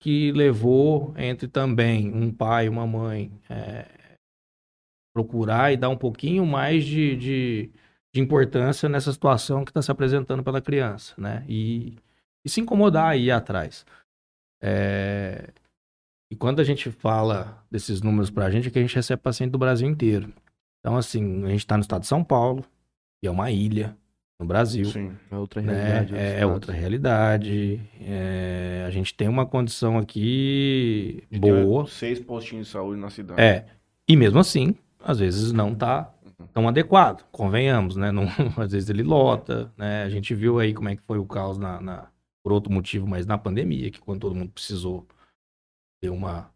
que levou entre também um pai e uma mãe é, procurar e dar um pouquinho mais de, de, de importância nessa situação que está se apresentando pela criança, né? E, e se incomodar e ir atrás. É, E quando a gente fala desses números para a gente, é que a gente recebe paciente do Brasil inteiro. Então, assim, a gente está no estado de São Paulo, que é uma ilha no Brasil Sim. É outra né? realidade. É, é outra realidade. É, a gente tem uma condição aqui boa. Seis postinhos de saúde na cidade. É. E mesmo assim, às vezes não tá tão adequado, convenhamos, né? Não, <laughs> às vezes ele lota, né? A gente viu aí como é que foi o caos na, na- por outro motivo, mas na pandemia, que quando todo mundo precisou ter uma,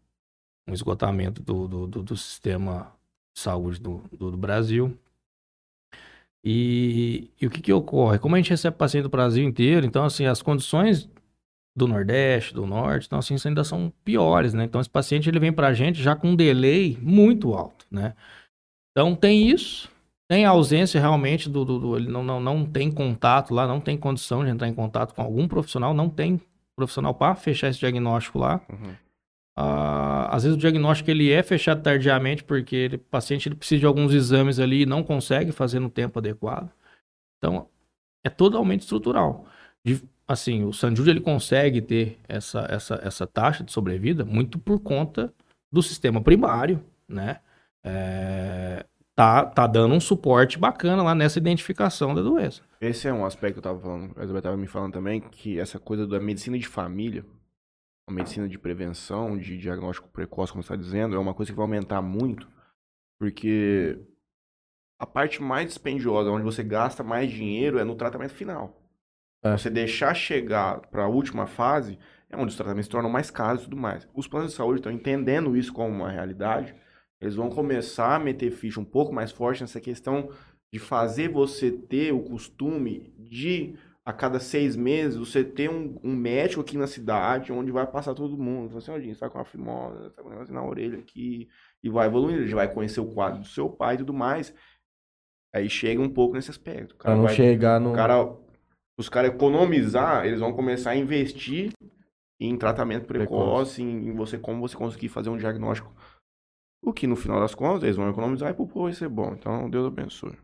um esgotamento do, do, do- do sistema de saúde do, do, do Brasil. E, e o que que ocorre? Como a gente recebe paciente do Brasil inteiro, então, assim, as condições do Nordeste, do Norte, então, assim, ainda são piores, né? Então, esse paciente, ele vem pra gente já com um delay muito alto, né? Então, tem isso, tem a ausência realmente do... do- do- ele não, não, não tem contato lá, não tem condição de entrar em contato com algum profissional, não tem profissional para fechar esse diagnóstico lá. Uhum. Ah, às vezes o diagnóstico ele é fechado tardiamente porque ele- o paciente ele precisa de alguns exames ali e não consegue fazer no tempo adequado. Então, é totalmente estrutural. De- assim, o Sanjud ele consegue ter essa, essa, essa taxa de sobrevida muito por conta do sistema primário, né? É, tá, tá dando um suporte bacana lá nessa identificação da doença. Esse é um aspecto que eu tava falando, a Isabel tava me falando também, que essa coisa da medicina de família, a medicina de prevenção, de diagnóstico precoce, como você está dizendo, é uma coisa que vai aumentar muito, porque a parte mais dispendiosa, onde você gasta mais dinheiro, é no tratamento final. É. Você deixar chegar para a última fase, é onde os tratamentos se tornam mais caros e tudo mais. Os planos de saúde estão entendendo isso como uma realidade, Eles vão começar a meter ficha um pouco mais forte nessa questão de fazer você ter o costume de, a cada seis meses, você ter um, um médico aqui na cidade onde vai passar todo mundo. Fala assim, ó, gente, tá com uma fimosa, tá com um negócio na orelha aqui. E vai evoluindo, ele vai conhecer o quadro do seu pai e tudo mais. Aí chega um pouco nesse aspecto. O Pra não vai- chegar no. cara, os caras economizar, eles vão começar a investir em tratamento precoce, em, em você como você conseguir fazer um diagnóstico. O que no final das contas eles vão economizar e pro povo vai ser bom. Então, Deus abençoe.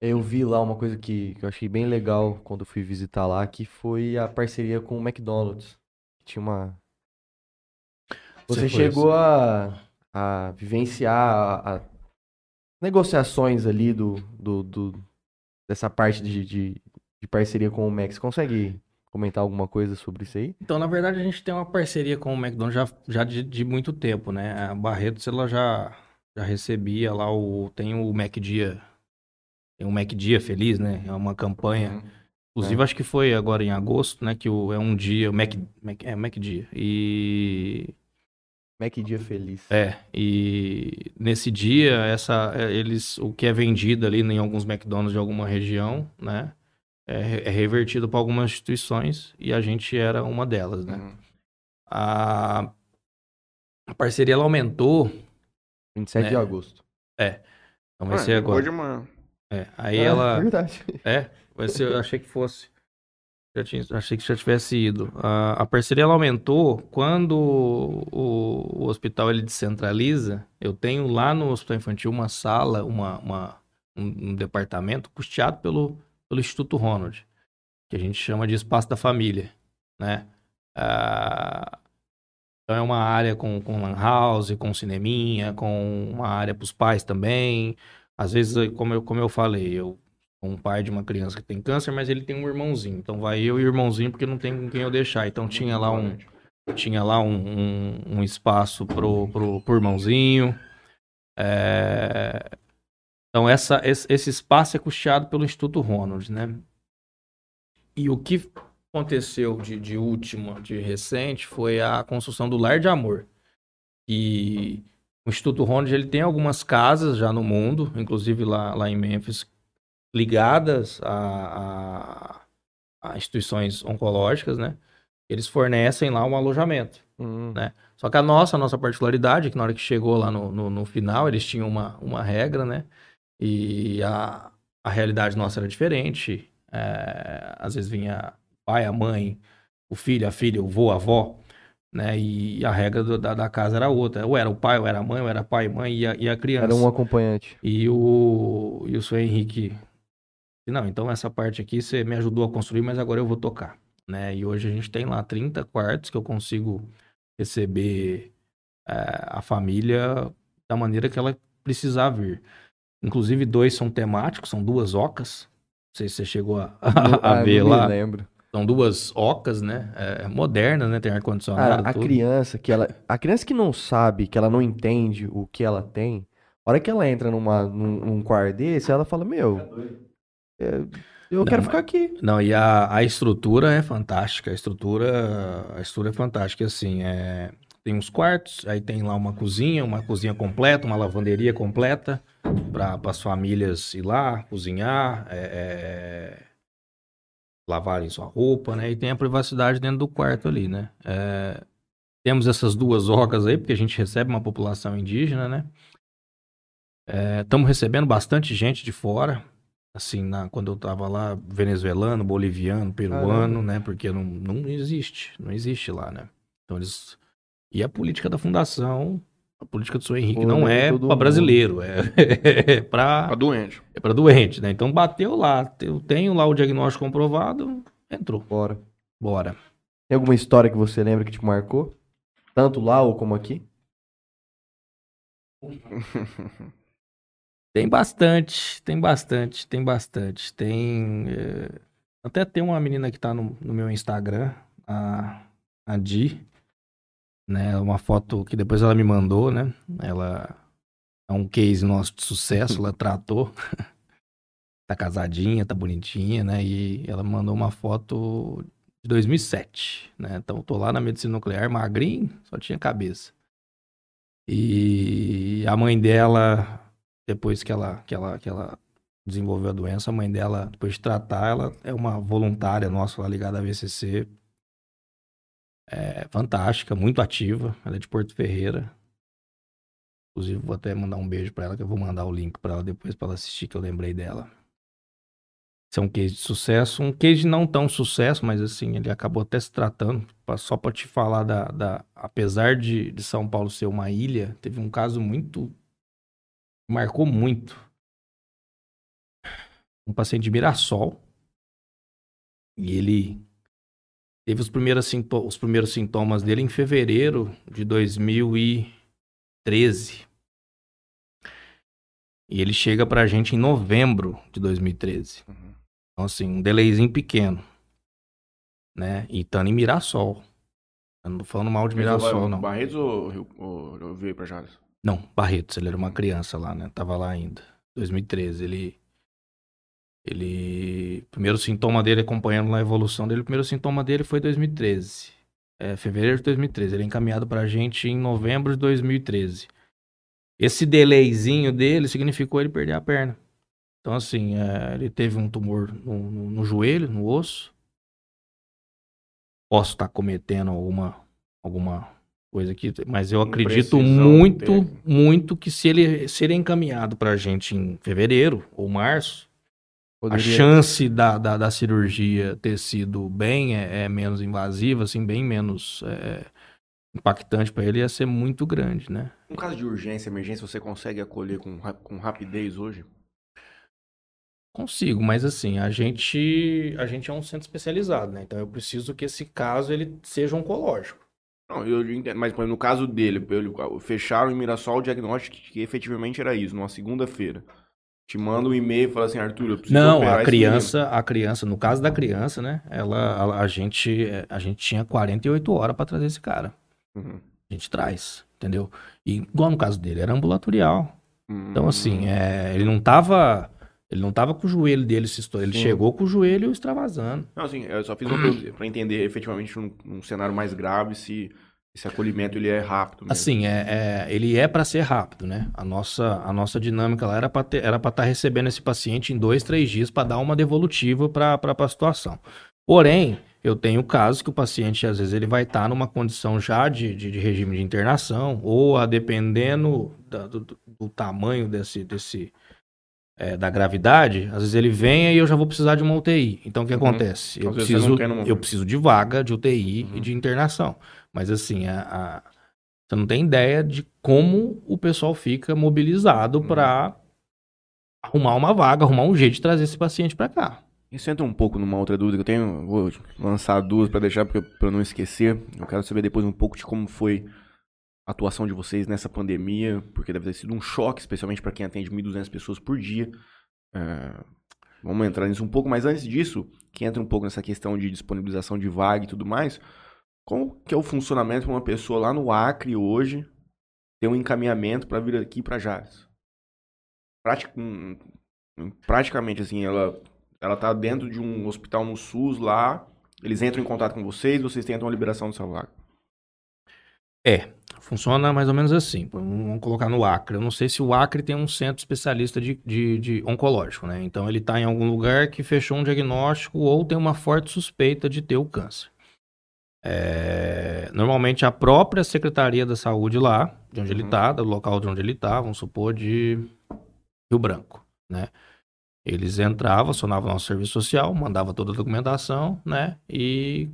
Eu vi lá uma coisa que, que eu achei bem legal quando fui visitar lá, que foi a parceria com o McDonald's. Tinha uma. Você chegou a, a vivenciar a, a negociações ali do, do, do- dessa parte de, de, de parceria com o. Você consegue comentar alguma coisa sobre isso aí? Então, na verdade, a gente tem uma parceria com o McDonald's já, já de, de muito tempo, né? A Barretos, ela já, já recebia lá o... Tem o Mac Dia... Tem o Mac Dia Feliz, né? É uma campanha. Inclusive, acho que foi agora em agosto, né? Que o, é um dia... O Mac, Mac, é, Mac Dia. E... Mac Dia Feliz. É, e nesse dia, essa, é, eles, o que é vendido ali em alguns McDonald's de alguma região, né? É, é revertido para algumas instituições e a gente era uma delas, né? Uhum. A, a parceria ela aumentou, 27 de É. agosto. então vai Ah, ser agora. Hoje de manhã. É, aí É, ela. verdade. <laughs> É, vai ser, eu achei que fosse. Já tinha, achei que já tivesse ido. A, a parceria ela aumentou quando o, o hospital ele descentraliza. Eu tenho lá no hospital infantil uma sala, uma, uma- um, um departamento custeado pelo, pelo Instituto Ronald, que a gente chama de espaço da família, né? Ah, então é uma área com, com lan house, com cineminha, com uma área para os pais também. Às vezes, como eu, como eu falei, eu um pai de uma criança que tem câncer, mas ele tem um irmãozinho. Então vai eu e o irmãozinho porque não tem com quem eu deixar. Então tinha lá um tinha lá um, um, um espaço pro, pro, pro irmãozinho. É, Então essa, esse, espaço é custeado pelo Instituto Ronald, né? E o que aconteceu de, de último, de recente, foi a construção do Lar de Amor. E o Instituto Ronald ele tem algumas casas já no mundo, inclusive lá, lá em Memphis, ligadas a, a, a instituições oncológicas, né? Eles fornecem lá um alojamento. Hum, Né? Só que a nossa, a nossa particularidade que na hora que chegou lá no, no, no final, eles tinham uma, uma regra, né? E a, a realidade nossa era diferente. É, às vezes vinha pai, a mãe, o filho, a filha, o vô, a avó, né? E a regra do- da, da casa era outra. Ou era o pai, ou era a mãe, ou era pai e mãe e a, e a criança. Era um acompanhante. E o, e o seu Henrique, não, então essa parte aqui você me ajudou a construir, mas agora eu vou tocar, né? E hoje a gente tem lá 30 quartos que eu consigo receber eh, a família da maneira que ela precisar vir. Inclusive dois são temáticos, são duas ocas. Não sei se você chegou a, a Ah, ver não lá. Me lembro. São duas ocas, né? É, modernas, né? Tem ar-condicionado, a tudo. criança que ela, a criança que não sabe, que ela não entende o que ela tem, a hora que ela entra numa, num, num quarto desse, ela fala, meu, é, eu quero mas- ficar aqui. Não, e a, a estrutura é fantástica. A estrutura, a estrutura é fantástica, assim, é, tem uns quartos, aí tem lá uma cozinha, uma cozinha completa, uma lavanderia completa para as famílias ir lá, cozinhar, é, é, lavarem sua roupa, né? E tem a privacidade dentro do quarto ali, né? É, temos essas duas ocas aí, porque a gente recebe uma população indígena, né? Estamos recebendo bastante gente de fora, assim, na, quando eu tava lá, venezuelano, boliviano, peruano, né? Porque não, não existe, não existe lá, né? Então eles... E a política da fundação, a política do senhor Henrique Pô, não é todo para brasileiro, é, <laughs> é para doente. é para doente, né? Então bateu lá, eu tenho lá o diagnóstico comprovado, entrou, Bora. bora. Tem alguma história que você lembra que te marcou? Tanto lá ou como aqui? <laughs> Tem bastante, tem bastante, tem bastante. Tem. eh, Até tem uma menina que tá no, no meu Instagram, a, a Di, né? Uma foto que depois ela me mandou, né? Ela é um case nosso de sucesso, ela tratou. <laughs> tá casadinha, tá bonitinha, né? E ela mandou uma foto de 2007, né? Então tô lá na medicina nuclear, magrinho, só tinha cabeça. E a mãe dela, depois que ela, que ela, que ela desenvolveu a doença, a mãe dela, depois de tratar, ela é uma voluntária nossa lá ligada à VCC. É fantástica, muito ativa. Ela é de Porto Ferreira. Inclusive, vou até mandar um beijo pra ela, que eu vou mandar o link pra ela depois pra ela assistir, que eu lembrei dela. Esse é um case de sucesso. Um case não tão sucesso, mas assim, ele acabou até se tratando. Só pra te falar da. da apesar de, de São Paulo ser uma ilha, teve um caso muito. marcou muito. Um paciente de Mirassol. E ele teve os primeiros, os primeiros sintomas dele em fevereiro de 2013. E ele chega pra gente em novembro de 2013. Uhum. Então, assim, um delayzinho pequeno. Né? E estando em Mirassol. Eu não tô falando mal de Mirassol, não. Barretos ou, ou eu veio pra Jales? Não, Barretos, ele era uma criança lá, né? Tava lá ainda. 2013, ele. Ele. Primeiro sintoma dele, acompanhando lá a evolução dele, o primeiro sintoma dele foi 2013. É, fevereiro de 2013. Ele é encaminhado pra gente em novembro de 2013. Esse delayzinho dele significou ele perder a perna. Então, assim, é, ele teve um tumor no, no- no joelho, no osso. Posso estar cometendo alguma, alguma coisa aqui, mas eu acredito muito, técnica. muito que se ele, se ele é encaminhado pra gente em fevereiro ou março, a Poderia- chance da, da, da cirurgia ter sido bem é, é menos invasiva, assim, bem menos é, impactante pra ele ia ser muito grande, né? Um caso de urgência, emergência, você consegue acolher com, com rapidez hoje? Consigo, mas assim, a gente a gente é um centro especializado, né? Então eu preciso que esse caso ele seja oncológico. Não, eu entendo, mas por exemplo, no caso dele, ele- fecharam em Mirassol o diagnóstico que efetivamente era isso, numa segunda-feira. Te manda um e-mail e fala assim, Arthur, eu preciso Não, a criança, a criança, no caso da criança, né? Ela a, a gente a gente tinha 48 horas pra trazer esse cara. menino." Uhum. A gente traz, entendeu? E igual no caso dele, era ambulatorial. Então Uhum. assim, é, ele não tava ele não tava com o joelho dele se estourando, ele Sim. chegou com o joelho extravasando. Não, assim, eu só fiz uma pra entender efetivamente num, num cenário mais grave se esse acolhimento ele é rápido mesmo. Assim, é, é- ele é para ser rápido, né? A nossa, a nossa dinâmica lá era para estar recebendo esse paciente em dois, três dias para dar uma devolutiva para a situação. Porém, eu tenho casos que o paciente, às vezes, ele vai estar numa condição já de, de, de regime de internação, ou a dependendo da- do, do- tamanho desse, desse é, da gravidade, às vezes ele vem e eu já vou precisar de uma UTI. Então, o que Uhum. acontece? Eu preciso, eu preciso de vaga de UTI Uhum. e de internação. Mas assim, a, a- você não tem ideia de como o pessoal fica mobilizado Uhum. para arrumar uma vaga, arrumar um jeito de trazer esse paciente para cá. Isso entra um pouco numa outra dúvida que eu tenho. Vou lançar duas pra deixar pra eu não esquecer. Eu quero saber depois um pouco de como foi a atuação de vocês nessa pandemia, porque deve ter sido um choque, especialmente pra quem atende 1.200 pessoas por dia. É, vamos entrar nisso um pouco, mas antes disso, que entra um pouco nessa questão de disponibilização de vaga e tudo mais, como que é o funcionamento para uma pessoa lá no Acre hoje ter um encaminhamento para vir aqui para Jales? Prati- hum, hum, praticamente assim, ela ela tá dentro de um hospital no SUS lá, eles entram em contato com vocês, vocês tentam a liberação dessa vaga. É, funciona mais ou menos assim. Vamos colocar no Acre. Eu não sei se o Acre tem um centro especialista de, de, de oncológico, né? Então ele está em algum lugar que fechou um diagnóstico ou tem uma forte suspeita de ter o câncer. É, normalmente a própria Secretaria da Saúde lá, de onde ele Uhum. está, do local de onde ele está, vamos supor, de Rio Branco, né? Eles entravam, acionavam nosso serviço social, mandavam toda a documentação, né? E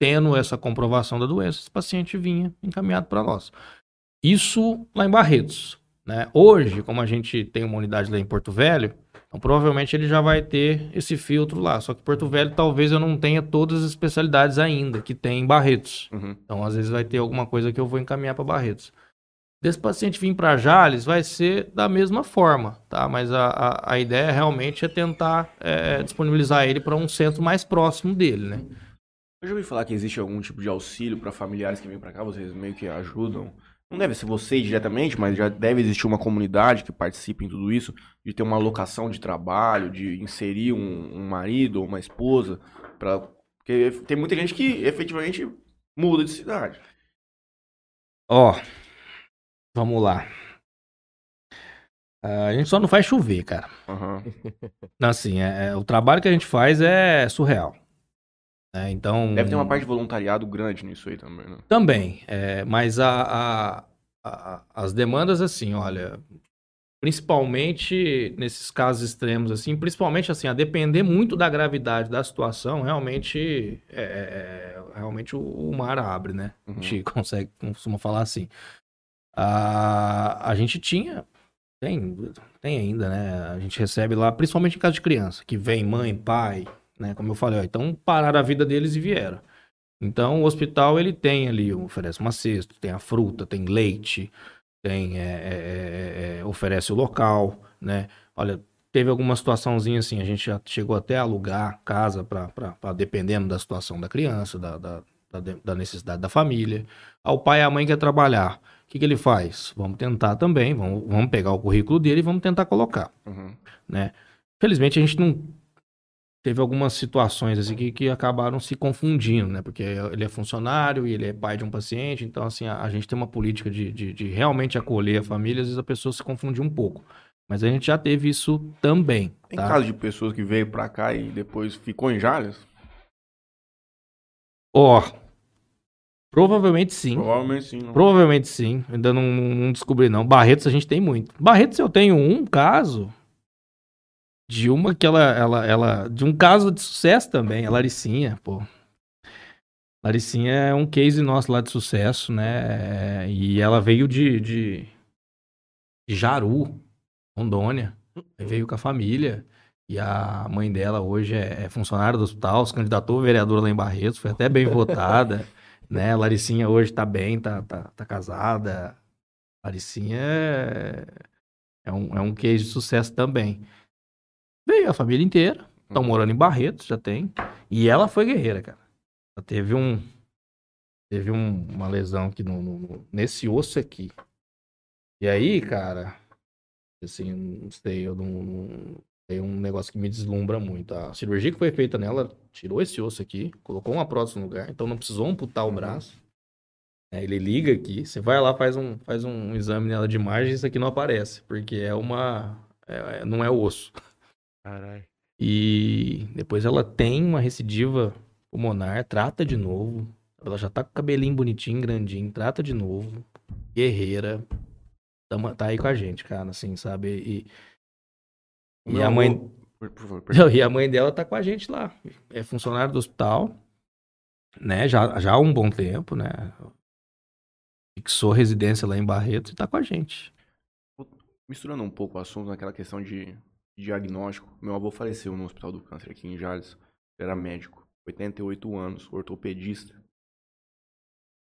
tendo essa comprovação da doença, esse paciente vinha encaminhado para nós. Isso lá em Barretos. Né? Hoje, como a gente tem uma unidade lá em Porto Velho, então provavelmente ele já vai ter esse filtro lá. Só que Porto Velho talvez eu não tenha todas as especialidades ainda que tem em Barretos. Uhum. Então, às vezes vai ter alguma coisa que eu vou encaminhar para Barretos. Desse paciente vir para Jales, vai ser da mesma forma, tá? Mas a, a, a ideia realmente é tentar é, disponibilizar ele para um centro mais próximo dele, né? Eu já ouvi falar que existe algum tipo de auxílio para familiares que vêm para cá, vocês meio que ajudam. Não deve ser vocês diretamente, mas já deve existir uma comunidade que participe em tudo isso, de ter uma alocação de trabalho, de inserir um, um marido ou uma esposa, para porque tem muita gente que efetivamente muda de cidade. Ó, Vamos lá. Ah, a gente só não faz chover, cara. Aham. Assim, é, é- o trabalho que a gente faz é surreal. Né? então. Deve ter uma parte de voluntariado grande nisso aí também, né? Também, é, mas a, a- a- as demandas, assim, olha, principalmente nesses casos extremos, assim, principalmente assim, a depender muito da gravidade da situação, realmente, é, é- é- realmente o, o mar abre, né? A Uhum. gente consegue, costuma falar assim. A, a gente tinha, tem, tem ainda, né? A gente recebe lá, principalmente em caso de criança, que vem mãe, pai, né? Como eu falei, ó, então pararam a vida deles e vieram. Então, o hospital, ele tem ali, oferece uma cesta, tem a fruta, tem leite, tem, é, é, é, é, oferece o local, né? Olha, teve alguma situaçãozinha assim, a gente já chegou até a alugar casa para dependendo da situação da criança, da, da, da, de- da necessidade da família. Ah, o pai e a mãe quer trabalhar. O que, que ele faz? Vamos tentar também, vamos, vamos pegar o currículo dele e vamos tentar colocar Uhum. né? Felizmente a gente não teve algumas situações assim que, que acabaram se confundindo, né? Porque ele é funcionário e ele é pai de um paciente, então assim, a, a gente tem uma política de, de, de realmente acolher a família, às vezes a pessoa se confunde um pouco. Mas a gente já teve isso também, Tem tá? caso de pessoas que veio pra cá e depois ficou em Jales? Ó, provavelmente sim. Provavelmente sim. Não. Provavelmente sim. Ainda não, não descobri, não. Barretos a gente tem muito. Barretos eu tenho um caso de uma que ela, ela, ela. De um caso de sucesso também, a Laricinha, pô. Laricinha é um case nosso lá de sucesso, né? E ela veio de, de, de Jaru, Rondônia. Aí Veio com a família. E a mãe dela hoje é, é funcionária do hospital, se candidatou a vereadora lá em Barretos, foi até bem <laughs> votada né? A Laricinha hoje tá bem, tá, tá, tá casada. Laricinha é, é, um, é um case de sucesso também. Veio a família inteira, estão morando em Barretos, já tem. E ela foi guerreira, cara. Ela teve um. Teve um- uma lesão aqui no, no- no- nesse osso aqui. E aí, cara, assim, não sei, eu não, não- tem um negócio que me deslumbra muito. A cirurgia que foi feita nela tirou esse osso aqui, colocou uma prótese no lugar, então não precisou amputar o Uhum. braço. É, ele liga aqui, você vai lá, faz um, faz um exame nela de imagem, isso aqui não aparece, porque é uma. é- é- não é osso. Caralho. E depois ela tem uma recidiva pulmonar, trata de novo. Ela já tá com o cabelinho bonitinho, grandinho, trata de novo. Guerreira. Tamo- Tá aí com a gente, cara, assim, sabe? E, e meu a mãe. Por, por. Não, e a mãe dela tá com a gente lá. É funcionária do hospital, né? Já, já há um bom tempo, né? Fixou residência lá em Barreto e tá com a gente. Misturando um pouco o assunto naquela questão de diagnóstico. Meu avô faleceu no Hospital do Câncer aqui em Jales. Ele era médico, 88 anos, ortopedista.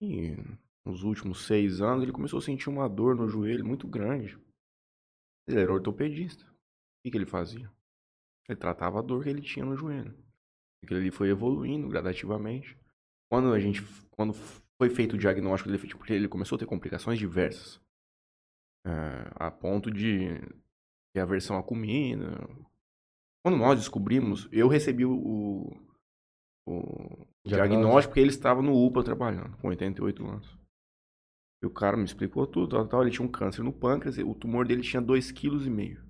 E nos últimos seis anos ele começou a sentir uma dor no joelho muito grande. Ele era ortopedista. O que, que ele fazia? Ele tratava a dor que ele tinha no joelho. Aquilo ali foi evoluindo gradativamente. Quando a gente, quando foi feito o diagnóstico dele, porque ele começou a ter complicações diversas. É, a ponto de ter aversão à comida. Quando nós descobrimos, eu recebi o, o, Diagnóstico. porque ele estava no UPA trabalhando, com 88 anos. E o cara me explicou tudo, tal, tal. Ele tinha um câncer no pâncreas, o tumor dele tinha 2,5 kg.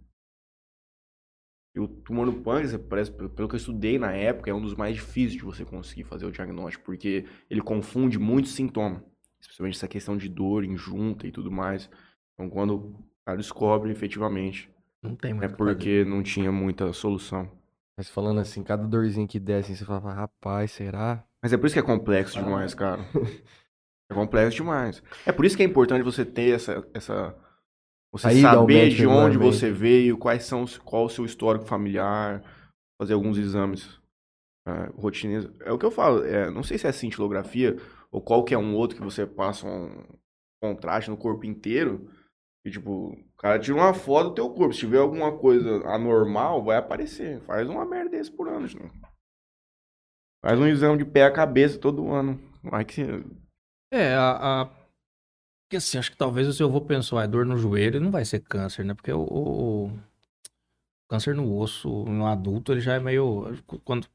E o tumor no pâncreas, parece, pelo que eu estudei na época, é um dos mais difíceis de você conseguir fazer o diagnóstico, porque ele confunde muitos sintomas. Especialmente essa questão de dor em junta e tudo mais. Então, quando o cara descobre, efetivamente, Não tem muito é o que fazer. porque não tinha muita solução. Mas falando assim, cada dorzinha que desce, você fala, rapaz, será? Mas é por isso que é complexo demais, cara. <laughs> É complexo demais. É por isso que é importante você ter essa. essa você A ida ao saber de onde você veio, quais são, qual o seu histórico familiar, fazer alguns exames é, rotineiros. É o que eu falo, é, não sei se é cintilografia ou qualquer um outro que você passa um contraste no corpo inteiro. E tipo, o cara tira uma foto do teu corpo. Se tiver alguma coisa anormal, vai aparecer. Faz uma merda desse por ano, gente. Faz um exame de pé a cabeça todo ano. Vai que É, a. a... Porque assim, acho que talvez o seu avô pensou, ah, dor no joelho não vai ser câncer, né? Porque o, o- o câncer no osso, no adulto, ele já é meio. Quando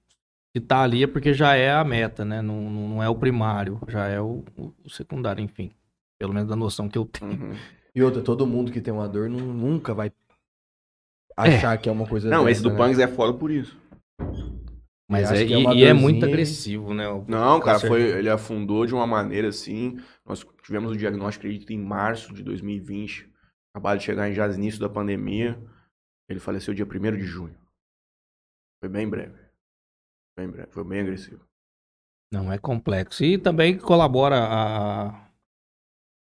se tá ali é porque já é a meta, né? Não, não é o primário, já é o, o- o secundário, enfim. Pelo menos da noção que eu tenho. Uhum. E outra, todo mundo que tem uma dor nu- nunca vai achar que é uma coisa Não, dessa, esse do né? Pangs é foda por isso. Mas acho é, que é e, e é muito agressivo, né? o Não, cara, foi, ele afundou de uma maneira assim. Nós tivemos o diagnóstico, acredito, em março de 2020. Acabado de chegar em já início da pandemia. Ele faleceu dia 1 de junho. Foi bem breve. Bem breve, foi bem agressivo. Não, é complexo. E também colabora a,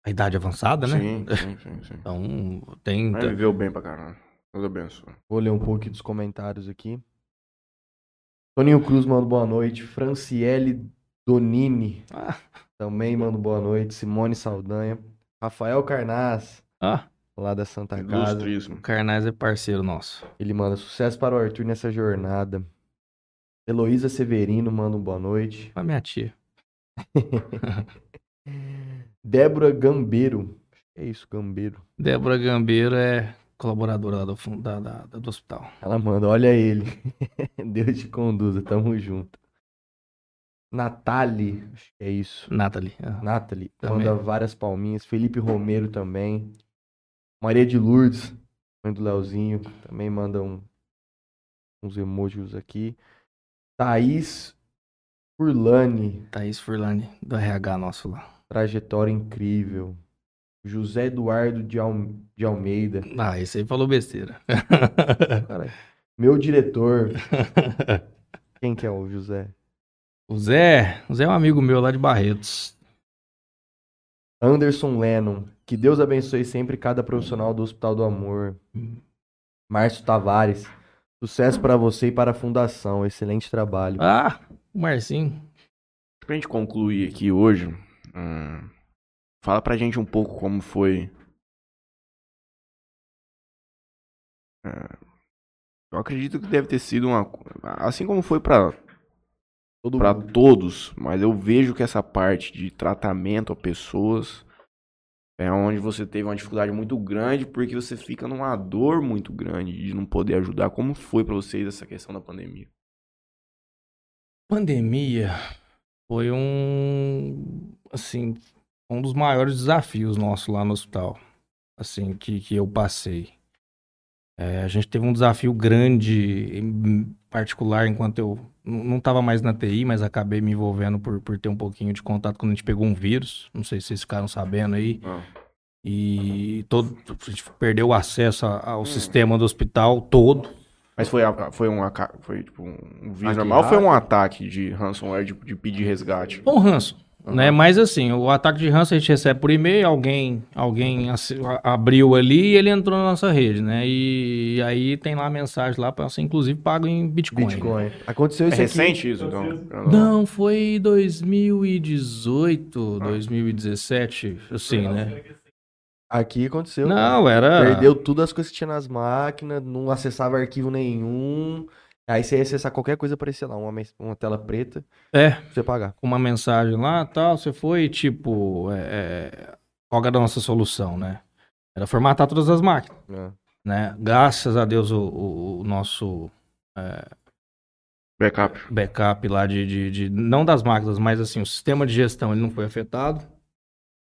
a idade avançada, né? Sim, sim, sim, sim. Então, tem. Mas viveu bem pra caralho. Deus abençoe. Vou ler um pouco dos comentários aqui. Toninho Cruz manda boa noite. Franciele Donini Ah, também manda boa noite. Simone Saldanha. Rafael Carnaz, ah, lá da Santa Casa. Carnaz é parceiro nosso. Ele manda sucesso para o Arthur nessa jornada. Heloísa Severino manda um boa noite. A minha tia. <laughs> Débora Gambeiro. É isso, Gambeiro. Débora Gambeiro é colaboradora lá do, da- da- do hospital. Ela manda, olha ele. <laughs> Deus te conduza, tamo junto. Acho que é isso. Nathalie. ah. Nathalie, Também. manda várias palminhas. Felipe Romero também. Maria de Lourdes, mãe do Leozinho, também manda um- uns emojis aqui. Thaís Furlani, Thaís Furlani, do RH nosso lá. Trajetória incrível. José Eduardo de, Al- de Almeida, Ah, esse aí falou besteira. <laughs> Meu diretor. <laughs> Quem que é o José? o Zé, o Zé é um amigo meu lá de Barretos. Anderson Lennon. Que Deus abençoe sempre cada profissional do Hospital do Amor. Márcio Tavares. Sucesso para você e para a fundação. Excelente trabalho. Ah, o Marcinho. Pra gente concluir aqui hoje, hum, fala pra gente um pouco como foi. É, eu acredito que deve ter sido uma. Assim como foi pra Todo para mundo. todos, mas eu vejo que essa parte de tratamento a pessoas é onde você teve uma dificuldade muito grande porque você fica numa dor muito grande de não poder ajudar. Como foi pra vocês essa questão da pandemia? Pandemia foi um, assim, um dos maiores desafios nossos lá no hospital, assim, que, que eu passei. É, a gente teve um desafio grande, em particular, enquanto eu não estava mais na TI, mas acabei me envolvendo por, por ter um pouquinho de contato quando a gente pegou um vírus. Não sei se vocês ficaram sabendo aí. Ah, E todo, a gente perdeu o acesso ao sistema do hospital todo. Mas foi, a- foi um aca- foi tipo um vírus Ataque normal ou foi um ataque de ransomware de, de pedir resgate? Foi um ranço. Aham. Né? Mas assim, o ataque de ranço a gente recebe por e-mail, alguém, alguém abriu ali e ele entrou na nossa rede, né? E, aí tem lá a mensagem lá para ser inclusive pago em Bitcoin. Bitcoin. Aconteceu É isso aqui. recente isso, então? Não, foi 2018, 2017, assim, né? Aqui aconteceu. Não, era. Perdeu todas as coisas que tinha nas máquinas, não acessava arquivo nenhum. Aí você ia acessar qualquer coisa, aparecia lá, uma, uma tela preta, É, pra você pagar. com uma mensagem lá tal, você foi, tipo, é, é, qual era a nossa solução, né? Era formatar todas as máquinas. né? né? Graças a Deus o, o- o nosso Backup. backup lá de, de, de- não das máquinas, mas assim, o sistema de gestão ele não foi afetado.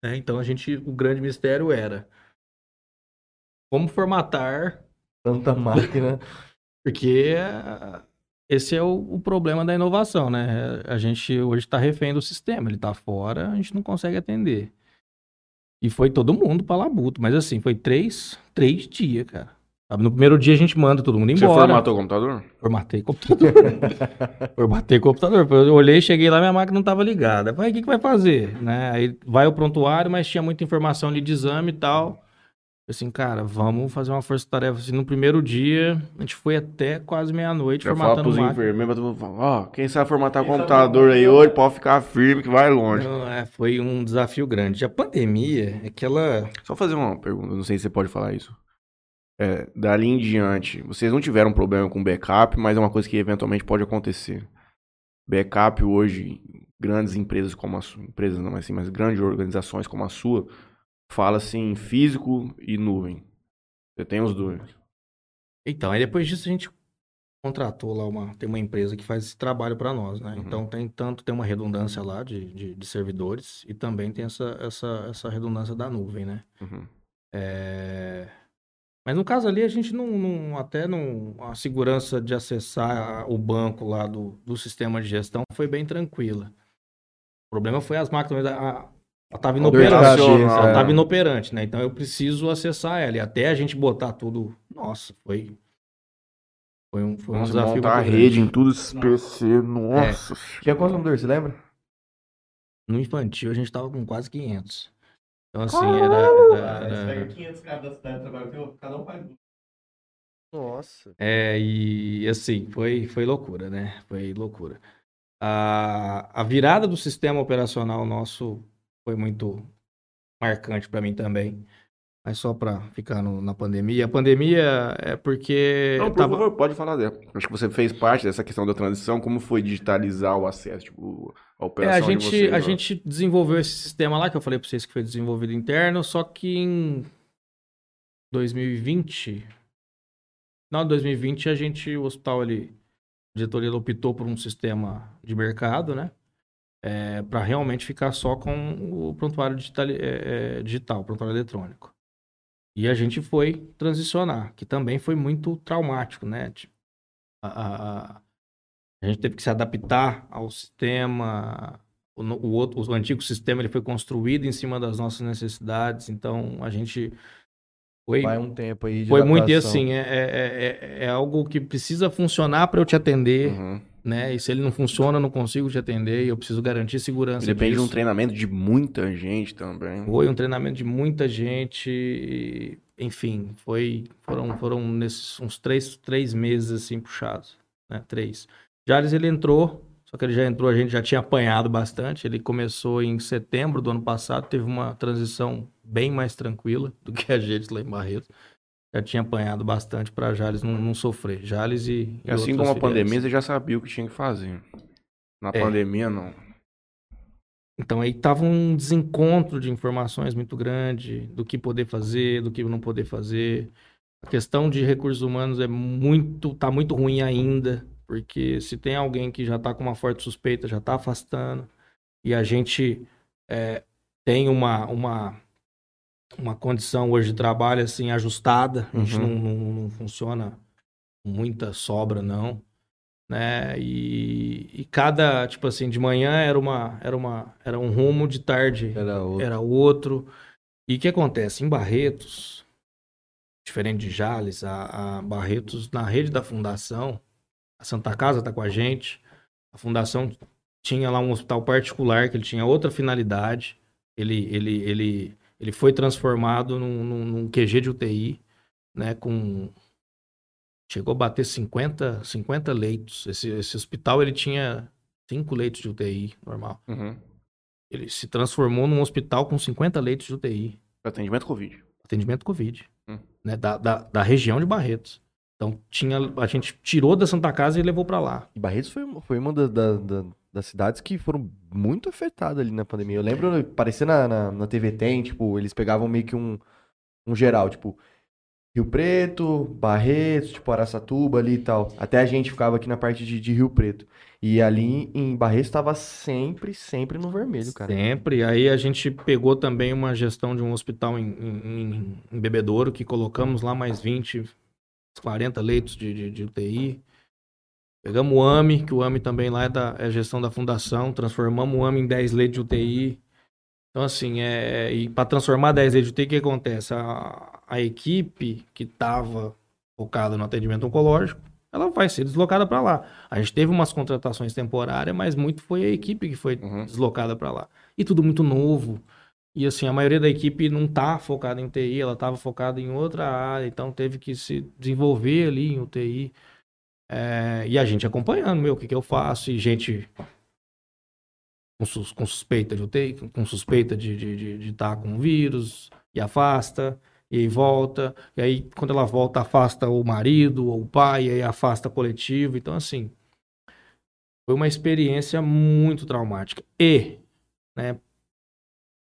Né? Então a gente, o grande mistério era como formatar, Tanta máquina. <laughs> porque eh, esse é o, o problema da inovação, né? A gente hoje está refém do sistema, ele está fora, a gente não consegue atender. E foi todo mundo para labuto, mas assim, foi três, três dias, cara. No primeiro dia a gente manda todo mundo Você embora. formatou o computador? Formatei computador. <laughs> Formatei computador. Eu olhei, cheguei lá, minha máquina não estava ligada. Falei, o que, que vai fazer? Né? Aí vai o prontuário, mas tinha muita informação ali de exame e tal. Assim, cara, vamos fazer uma força-tarefa. Assim, no primeiro dia, a gente foi até quase meia-noite formatando pros máquina. enfermeiros, todo mundo fala, ó, quem sabe formatar o computador aí hoje pode ficar firme que vai longe. Não, é, foi um desafio grande. A pandemia é que ela... Só fazer uma pergunta, não sei se você pode falar isso. É, dali em diante, vocês não tiveram problema com backup, mas é uma coisa que eventualmente pode acontecer. Backup hoje, grandes empresas como a sua, empresas não assim, mas grandes organizações como a sua, fala assim físico e nuvem. Você tem os dois. Então, aí depois disso a gente contratou lá uma... Tem uma empresa que faz esse trabalho para nós, né? Uhum. Então, tem tanto tem uma redundância lá de, de, de servidores e também tem essa, essa, essa redundância da nuvem, né? Uhum. É, Mas no caso ali, a gente não, não- até não, a segurança de acessar o banco lá do, do sistema de gestão foi bem tranquila. O problema foi as máquinas, a, ela estava inoperante. Ela é. estava inoperante, né? Então eu preciso acessar ela. E até a gente botar tudo. Nossa, foi. Foi um, foi um Nossa, desafio montar a rede grande. em tudo esses PC, nossa. Tinha quantos computadores, você lembra? No infantil a gente tava com quase 500. Então assim, era. era- era- 500 caras da cidade trabalhando, cada um faz Nossa. É, e assim, foi, foi loucura, né? Foi loucura. A, a virada do sistema operacional nosso foi muito marcante para mim também. Mas só para ficar no- na pandemia. A pandemia é porque. Não, por tava- favor, pode falar dela. Acho que você fez parte dessa questão da transição. Como foi digitalizar o acesso, tipo, a É, operação a gente, de vocês? a gente desenvolveu esse sistema lá que eu falei para vocês que foi desenvolvido interno, só que em 2020, final de 2020, a gente, o hospital ali, a diretoria optou por um sistema de mercado, né? para realmente ficar só com o prontuário digital, é, é, digital, prontuário eletrônico. E a gente foi transicionar, que também foi muito traumático, né? Tipo, a- a- a- gente teve que se adaptar ao sistema. O, o outro, o antigo sistema ele foi construído em cima das nossas necessidades. Então a gente foi, Vai um tempo aí de foi muito e adaptação. assim é, é, é, é algo que precisa funcionar para eu te atender, Uhum. né? E se ele não funciona, eu não consigo te atender. E eu preciso garantir segurança. Depende de um disso. treinamento de muita gente também. Foi um treinamento de muita gente, e, enfim, foi, foram, foram nesses uns três, três meses assim puxados, né? Três. Jales ele entrou, só que ele já entrou, a gente já tinha apanhado bastante. Ele começou em setembro do ano passado, teve uma transição bem mais tranquila <laughs> do que a gente lá em Barreto. Já tinha apanhado bastante para Jales não, não sofrer. Jales e, e assim como a pandemia, você já sabia o que tinha que fazer. Na É. pandemia, não. Então aí tava um desencontro de informações muito grande do que poder fazer, do que não poder fazer. A questão de recursos humanos é muito, tá muito ruim ainda, porque se tem alguém que já tá com uma forte suspeita, já tá afastando, e a gente é, tem uma, uma, uma condição hoje de trabalho assim ajustada, a gente Uhum. não, não, não funciona com muita sobra, não né? E, e cada, tipo assim, de manhã era uma, era uma, era um rumo, de tarde Era outro. era outro. E o que acontece? Em Barretos, diferente de Jales, a, a Barretos, na rede da fundação, a Santa Casa tá com a gente, a fundação tinha lá um hospital particular que ele tinha outra finalidade, ele, ele, ele, ele foi transformado num, num, num QG de UTI, né, com chegou a bater 50, 50 leitos. Esse, esse hospital ele tinha cinco leitos de UTI normal. Uhum. Ele se transformou num hospital com 50 leitos de UTI, Atendimento Covid. atendimento Covid, Hum. né, da, da, da região de Barretos. Então tinha, a gente tirou da Santa Casa e levou pra lá. E Barretos foi, uma- foi uma da- da- da- das cidades que foram muito afetadas ali na pandemia. Eu lembro, aparecer na, na, na TV Tem, tipo, eles pegavam meio que um, um geral, tipo, Rio Preto, Barretos, tipo, Araçatuba ali e tal. Até a gente ficava aqui na parte de, de Rio Preto. E ali em Barretos tava sempre, sempre no vermelho, cara. Sempre. Aí a gente pegou também uma gestão de um hospital em, em, em- em Bebedouro, que colocamos lá mais 20, 40 leitos de, de, de UTI. Pegamos o AMI, que o AMI também lá é, da, é gestão da fundação, transformamos o AMI em 10 leitos de UTI. Então, assim, é, e para transformar 10 leitos de UTI, o que acontece? A, a equipe que estava focada no atendimento oncológico, ela vai ser deslocada para lá. A gente teve umas contratações temporárias, mas muito foi a equipe que foi Uhum. deslocada para lá. E tudo muito novo. E assim, a maioria da equipe não tá focada em UTI, ela estava focada em outra área, então teve que se desenvolver ali em UTI. É, e a gente acompanhando, meu, o que, que eu faço? E gente com, sus- com suspeita de UTI, com suspeita de estar de, de, de tá com vírus, e afasta, e volta, e aí quando ela volta, afasta o marido ou o pai, e aí afasta coletivo. Então, assim, foi uma experiência muito traumática. E, né,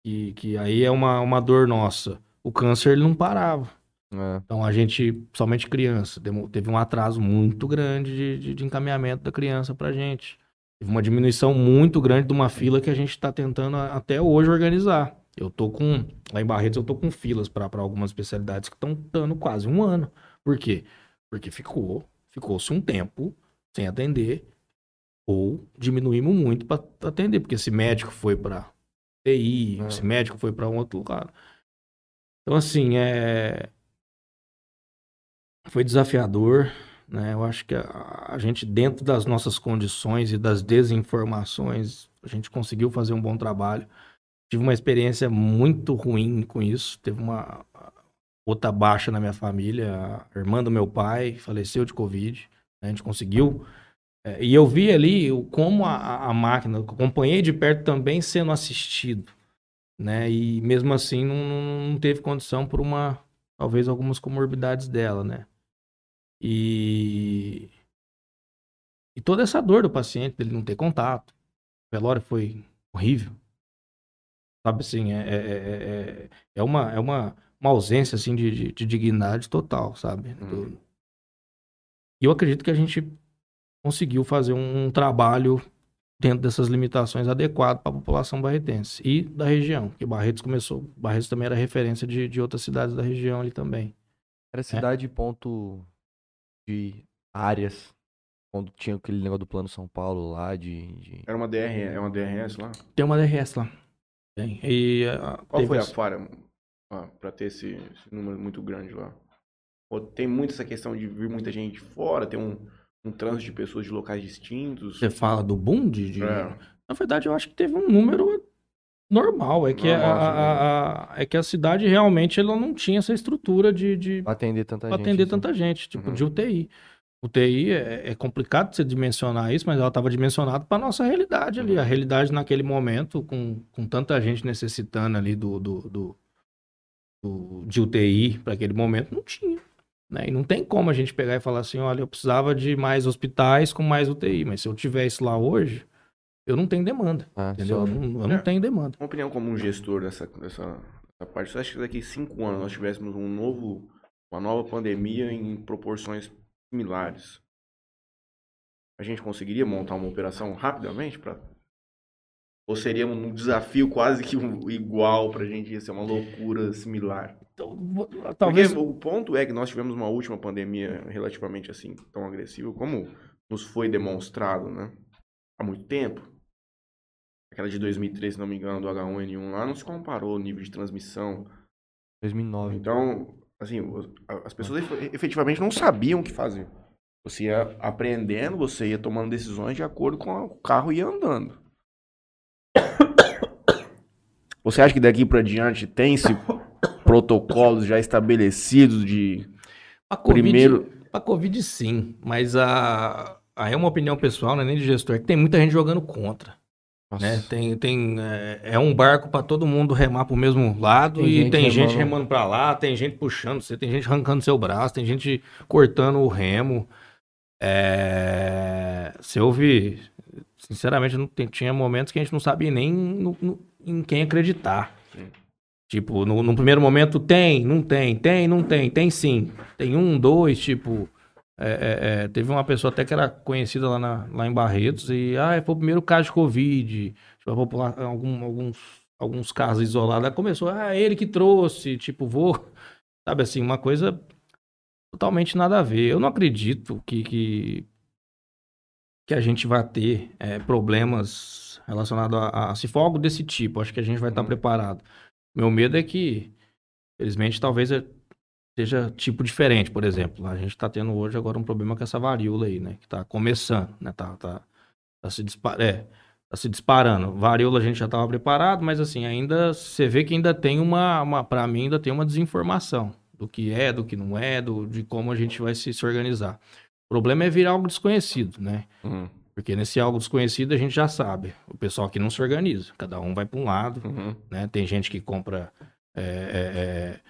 que, que aí é uma, uma dor nossa. O câncer ele não parava. É. Então a gente, somente criança, teve um atraso muito grande de, de, de encaminhamento da criança pra gente. Teve uma diminuição muito grande de uma fila que a gente está tentando até hoje organizar. Eu tô com. Lá em Barretos, eu tô com filas para algumas especialidades que estão dando quase um ano. Por quê? Porque ficou, ficou-se um tempo sem atender, ou diminuímos muito para atender, porque esse médico foi para TI, É. esse médico foi para um outro lugar. Então, assim, é. Foi desafiador, né? Eu acho que a, a gente, dentro das nossas condições e das desinformações, a gente conseguiu fazer um bom trabalho. Tive uma experiência muito ruim com isso. Teve uma outra baixa na minha família. A irmã do meu pai faleceu de Covid. A gente conseguiu. É, e eu vi ali como a, a- máquina, eu acompanhei de perto também sendo assistido. Né? E mesmo assim não, não- teve condição por uma. Talvez algumas comorbidades dela, né? E. E toda essa dor do paciente, dele não ter contato. O velório foi horrível. Sabe assim, é, é, é, é- é uma, é uma, uma ausência assim, de, de, de dignidade total, sabe? Uhum. E eu acredito que a gente conseguiu fazer um, trabalho dentro dessas limitações adequado para a população barretense e da região. Porque Barretos começou. Barretos também era referência de, de outras cidades da região ali também. Era cidade ponto de áreas. Quando tinha aquele negócio do Plano São Paulo lá de. de- Era uma DR, é uma DRS lá? Tem uma DRS lá. Tem. E, ah, Qual foi a falha ah, pra ter esse, esse número muito grande lá? Tem muito essa questão de vir muita gente de fora, tem um, um trânsito de pessoas de locais distintos. Você fala do boom de. de- É. Na verdade, eu acho que teve um número normal. É que, a, Normal, a- a- é que a cidade realmente ela não tinha essa estrutura de, de atender tanta gente. atender assim. tanta gente, tipo, Uhum. de UTI. UTI é, é complicado de você dimensionar isso, mas ela estava dimensionada para nossa realidade ali. Uhum. A realidade naquele momento, com, com tanta gente necessitando ali do, do, do- do- de UTI para aquele momento, não tinha. Né? E não tem como a gente pegar e falar assim, olha, eu precisava de mais hospitais com mais UTI, mas se eu tiver isso lá hoje, eu não tenho demanda, Ah, entendeu? Eu não, eu não É. tenho demanda. Uma opinião como um gestor dessa, dessa, dessa parte. Você acha que daqui cinco anos nós tivéssemos um novo, uma nova pandemia em proporções similares? A gente conseguiria montar uma operação rapidamente para ou seria um desafio quase que igual pra gente ia ser uma loucura similar? Então, talvez... Porque o ponto é que nós tivemos uma última pandemia relativamente assim, tão agressiva, como nos foi demonstrado, né? Há muito tempo. Aquela de 2013, se não me engano, do H1N1 lá, não se comparou o nível de transmissão. 2009. Então, assim, as pessoas efe- efetivamente não sabiam o que fazer. Você ia aprendendo, você ia tomando decisões de acordo com o carro ia andando. Você acha que daqui pra diante tem-se <coughs> protocolos já estabelecidos de A COVID, primeiro. Pra Covid, sim. Mas a. Aí é uma opinião pessoal, não é nem de gestor, é que tem muita gente jogando contra. Né? Tem, tem, é, é um barco pra todo mundo remar pro mesmo lado Tem e gente tem gente remando- pra lá, tem gente puxando você, tem gente arrancando seu braço, tem gente cortando o remo. É... Você ouve. Sinceramente, não tem- tinha momentos que a gente não sabia nem no- no- em quem acreditar. Sim. Tipo, no, no primeiro momento tem, não tem, tem, não tem, tem sim. Tem um, dois, tipo. é, é, é, teve uma pessoa até que era conhecida lá, na- lá em Barretos e ah, foi o primeiro caso de Covid. Tipo, algum- alguns, alguns casos isolados. Aí começou, ah, ele que trouxe, tipo, vou. <laughs> Sabe assim, uma coisa totalmente nada a ver. Eu não acredito que, que, que a gente vai ter é, problemas relacionados a, a. Se for algo desse tipo, acho que a gente vai estar Uhum. preparado. Meu medo é que, felizmente, talvez é- seja tipo diferente, por exemplo. A gente está tendo hoje agora um problema com essa varíola aí, né? Que tá começando, né? Tá, tá, tá se disparando. É, tá se disparando. Varíola a gente já estava preparado, mas assim, ainda você vê que ainda tem uma, uma para mim ainda tem uma desinformação do que é, do que não é, do, de como a gente vai se, se organizar. O problema é virar algo desconhecido, né? Uhum, Porque nesse algo desconhecido a gente já sabe. O pessoal aqui não se organiza. Cada um vai para um lado, uhum. né? Tem gente que compra. é, é, é,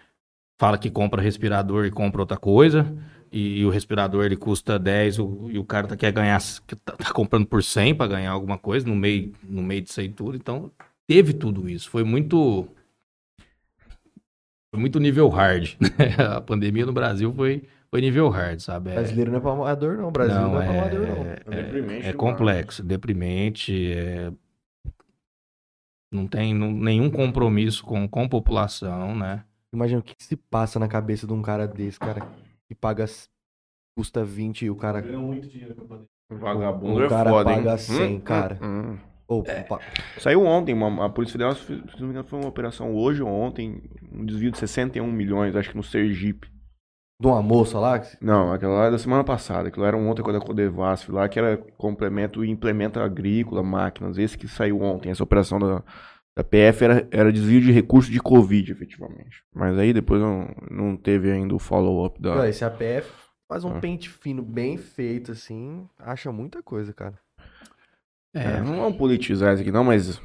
fala que compra respirador e compra outra coisa. E, e o respirador ele custa 10 o- e o cara tá, quer ganhar. Tá, tá comprando por 100 para ganhar alguma coisa no meio, no meio disso aí tudo. Então, teve tudo isso. Foi muito. Foi muito nível hard. <laughs> né? A pandemia no Brasil foi, foi nível hard, sabe? É- Brasileiro não é pra amador, não. Brasil não, é pra amador, não. É deprimente é complexo, deprimente. É... não tem não- nenhum compromisso com, com a população, né? Imagina o que, que se passa na cabeça de um cara desse, cara, que paga. custa 20 e o cara. Ganhou muito dinheiro com a pandemia. Vagabundo O é cara foda, paga hein? 100, Hum, cara. hum, hum. Ô, É. Saiu ontem, uma, a Polícia Federal, se não me engano, foi uma operação hoje ou ontem, um desvio de 61 milhões, acho que no Sergipe. De uma moça lá. Não, aquela lá é da semana passada, aquilo era um outra coisa da Codevasf lá, que era complemento e implementa agrícola, máquinas, esse que saiu ontem, essa operação da, da PF era, era desvio de recursos de Covid, efetivamente. Mas aí depois não, não teve ainda o follow-up da... Ué, Esse APF faz um Ah. pente fino bem feito, assim. Acha muita coisa, cara. É, não vamos politizar isso aqui não, mas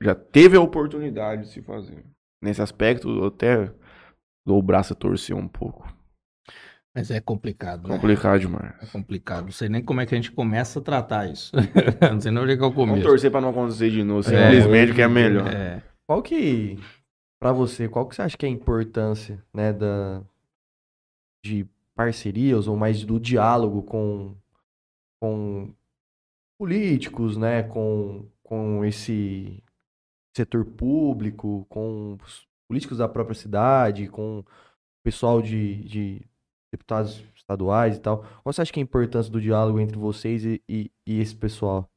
já teve a oportunidade de se fazer. Nesse aspecto, até o braço a torcer um pouco. Mas é complicado, né? Complicado demais. É complicado. Não sei nem como é que a gente começa a tratar isso. <laughs> não sei nem onde é que é o Vamos começo. torcer pra não acontecer de novo, É. simplesmente que é melhor. É. Qual que, pra você, qual que você acha que é a importância, né, da, de parcerias ou mais do diálogo com, com políticos, né, com, com esse setor público, com os políticos da própria cidade, com o pessoal de, de deputados estaduais e tal. Qual você acha que é a importância do diálogo entre vocês e, e, e esse pessoal?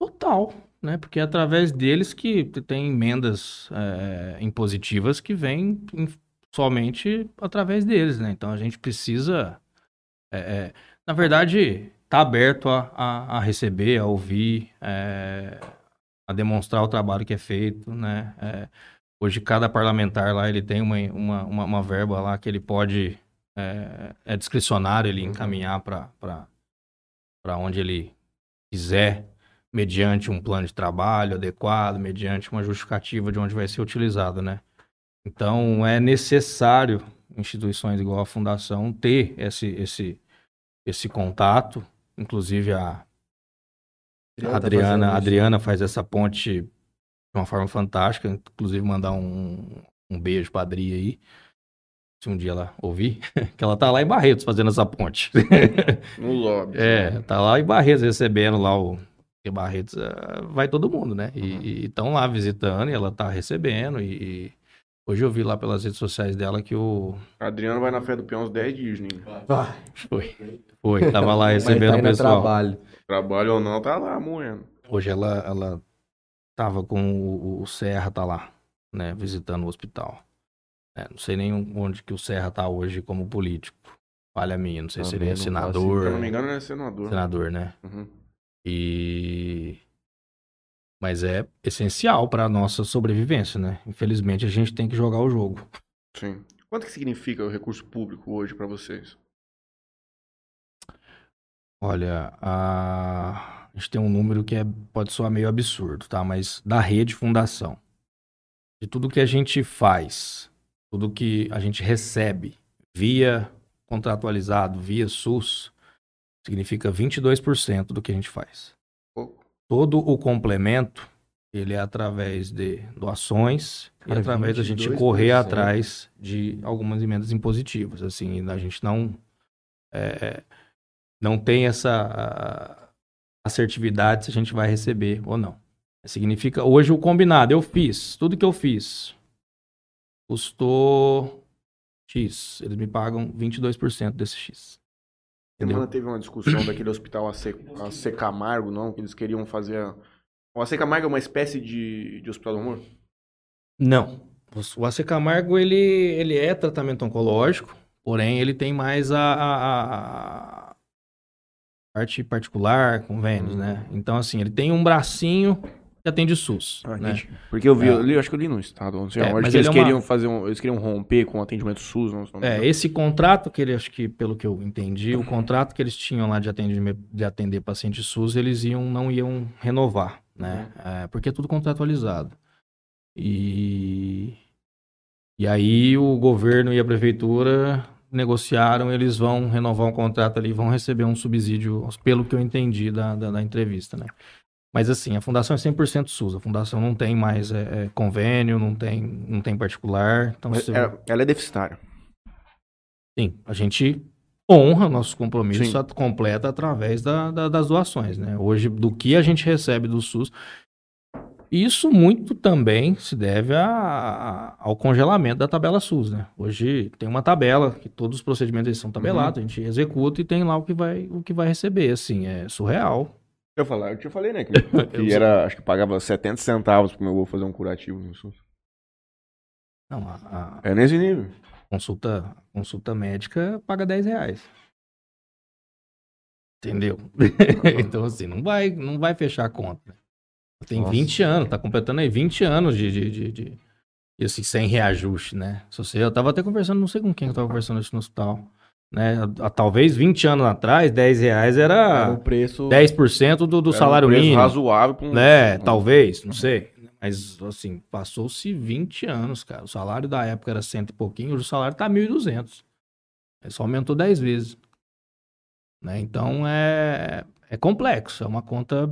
Total, né? Porque é através deles que tem emendas é, impositivas que vêm em- somente através deles, né? Então a gente precisa, é, é, na verdade, tá aberto a, a, a receber, a ouvir, a demonstrar o trabalho que é feito, né? É, hoje cada parlamentar lá ele tem uma, uma, uma, uma verba lá que ele pode é, é discricionário ele encaminhar para para onde ele quiser mediante um plano de trabalho adequado, mediante uma justificativa de onde vai ser utilizado, né? Então, é necessário instituições igual a Fundação ter esse, esse, esse contato. Inclusive, a a tá Adriana, fazendo a isso. Adriana faz essa ponte de uma forma fantástica. Inclusive, mandar um, um beijo pra Adri aí. Se um dia ela ouvir, <laughs> que ela tá lá em Barretos fazendo essa ponte. <laughs> No lobby. É, tá lá em Barretos recebendo lá o. Porque Barretos ah, vai todo mundo, né? E estão lá visitando e ela tá recebendo. E, e hoje eu vi lá pelas redes sociais dela que o. Adriano vai na fé do peão uns 10 dias, né? Foi. Foi, tava lá <laughs> recebendo tá o pessoal. trabalho. Trabalho ou não, tá lá moendo. Hoje ela, ela tava com o, o Serra, tá lá, né? Visitando o hospital. É, não sei nem onde que o Serra tá hoje como político. Falha minha, não sei se ele Também é senador. Se eu não me engano, ele é senador. Senador, né? Uhum. E mas é essencial para nossa sobrevivência, né? Infelizmente a gente tem que jogar o jogo. Sim. Quanto que significa o recurso público hoje pra vocês? Olha, a... a gente tem um número que é... pode soar meio absurdo, tá? Mas da rede fundação, de tudo que a gente faz, tudo que a gente recebe via contratualizado, via SUS, significa 22% do que a gente faz. Todo o complemento, ele é através de doações e Cara, através da gente 22%. correr atrás de algumas emendas impositivas. Assim, a gente não é, não tem essa assertividade se a gente vai receber ou não. Significa, hoje o combinado, eu fiz, tudo que eu fiz custou X, eles me pagam 22% desse X. Entendeu? Semana teve uma discussão daquele hospital AC, AC Camargo, não? Que eles queriam fazer. a- O AC Camargo é uma espécie de, de hospital do amor? Não. O AC Camargo, ele, ele é tratamento oncológico, porém ele tem mais a- a parte particular, convênios, né? Então, assim, ele tem um bracinho que atende SUS, Ah, né? Porque eu vi, É. eu li, acho que eu li no estado, não sei É, onde, que eles ele é uma- queriam fazer um, eles queriam romper com o atendimento SUS, não, não É, esse contrato que ele, acho que pelo que eu entendi, o contrato que eles tinham lá de atender, de atender paciente SUS, eles iam, não iam renovar, né? É, porque é tudo contratualizado. E, e aí o governo e a prefeitura negociaram, eles vão renovar um contrato ali, vão receber um subsídio, pelo que eu entendi da, da, da entrevista, né? Mas assim, a fundação é 100% SUS, a fundação não tem mais é, é, convênio, não tem, não tem particular, então Mas se- é- ela é deficitária. Sim, a gente honra nossos compromissos Sim. at- completa através da- da- das doações, né? Hoje, do que a gente recebe do SUS, isso muito também se deve a- a- ao congelamento da tabela SUS, né? Hoje tem uma tabela que todos os procedimentos são tabelados, a gente executa e tem lá o que vai, o que vai receber, assim, é surreal. Eu, falar, eu te falei, né? Que, <laughs> que era, acho que pagava 70 centavos pro meu avô fazer um curativo no SUS. Não, a, a É nesse nível. consulta, consulta médica paga 10 reais. Entendeu? <laughs> então, assim, não vai, não vai fechar a conta. Tem Nossa. 20 anos, tá completando aí 20 anos de, de, de, de- e assim, sem reajuste, né? Se você, eu tava até conversando, não sei com quem eu tava conversando isso no hospital, né? Há, há talvez 20 anos atrás, 10 reais Era era o preço. 10% do, do Era um salário preço mínimo. razoável um... Né, talvez, não sei. Mas, assim, passou-se 20 anos, cara. O salário da época era cento e pouquinho, hoje o salário tá 1.200. Ele só aumentou 10 vezes. Né? Então, é, é complexo. É uma conta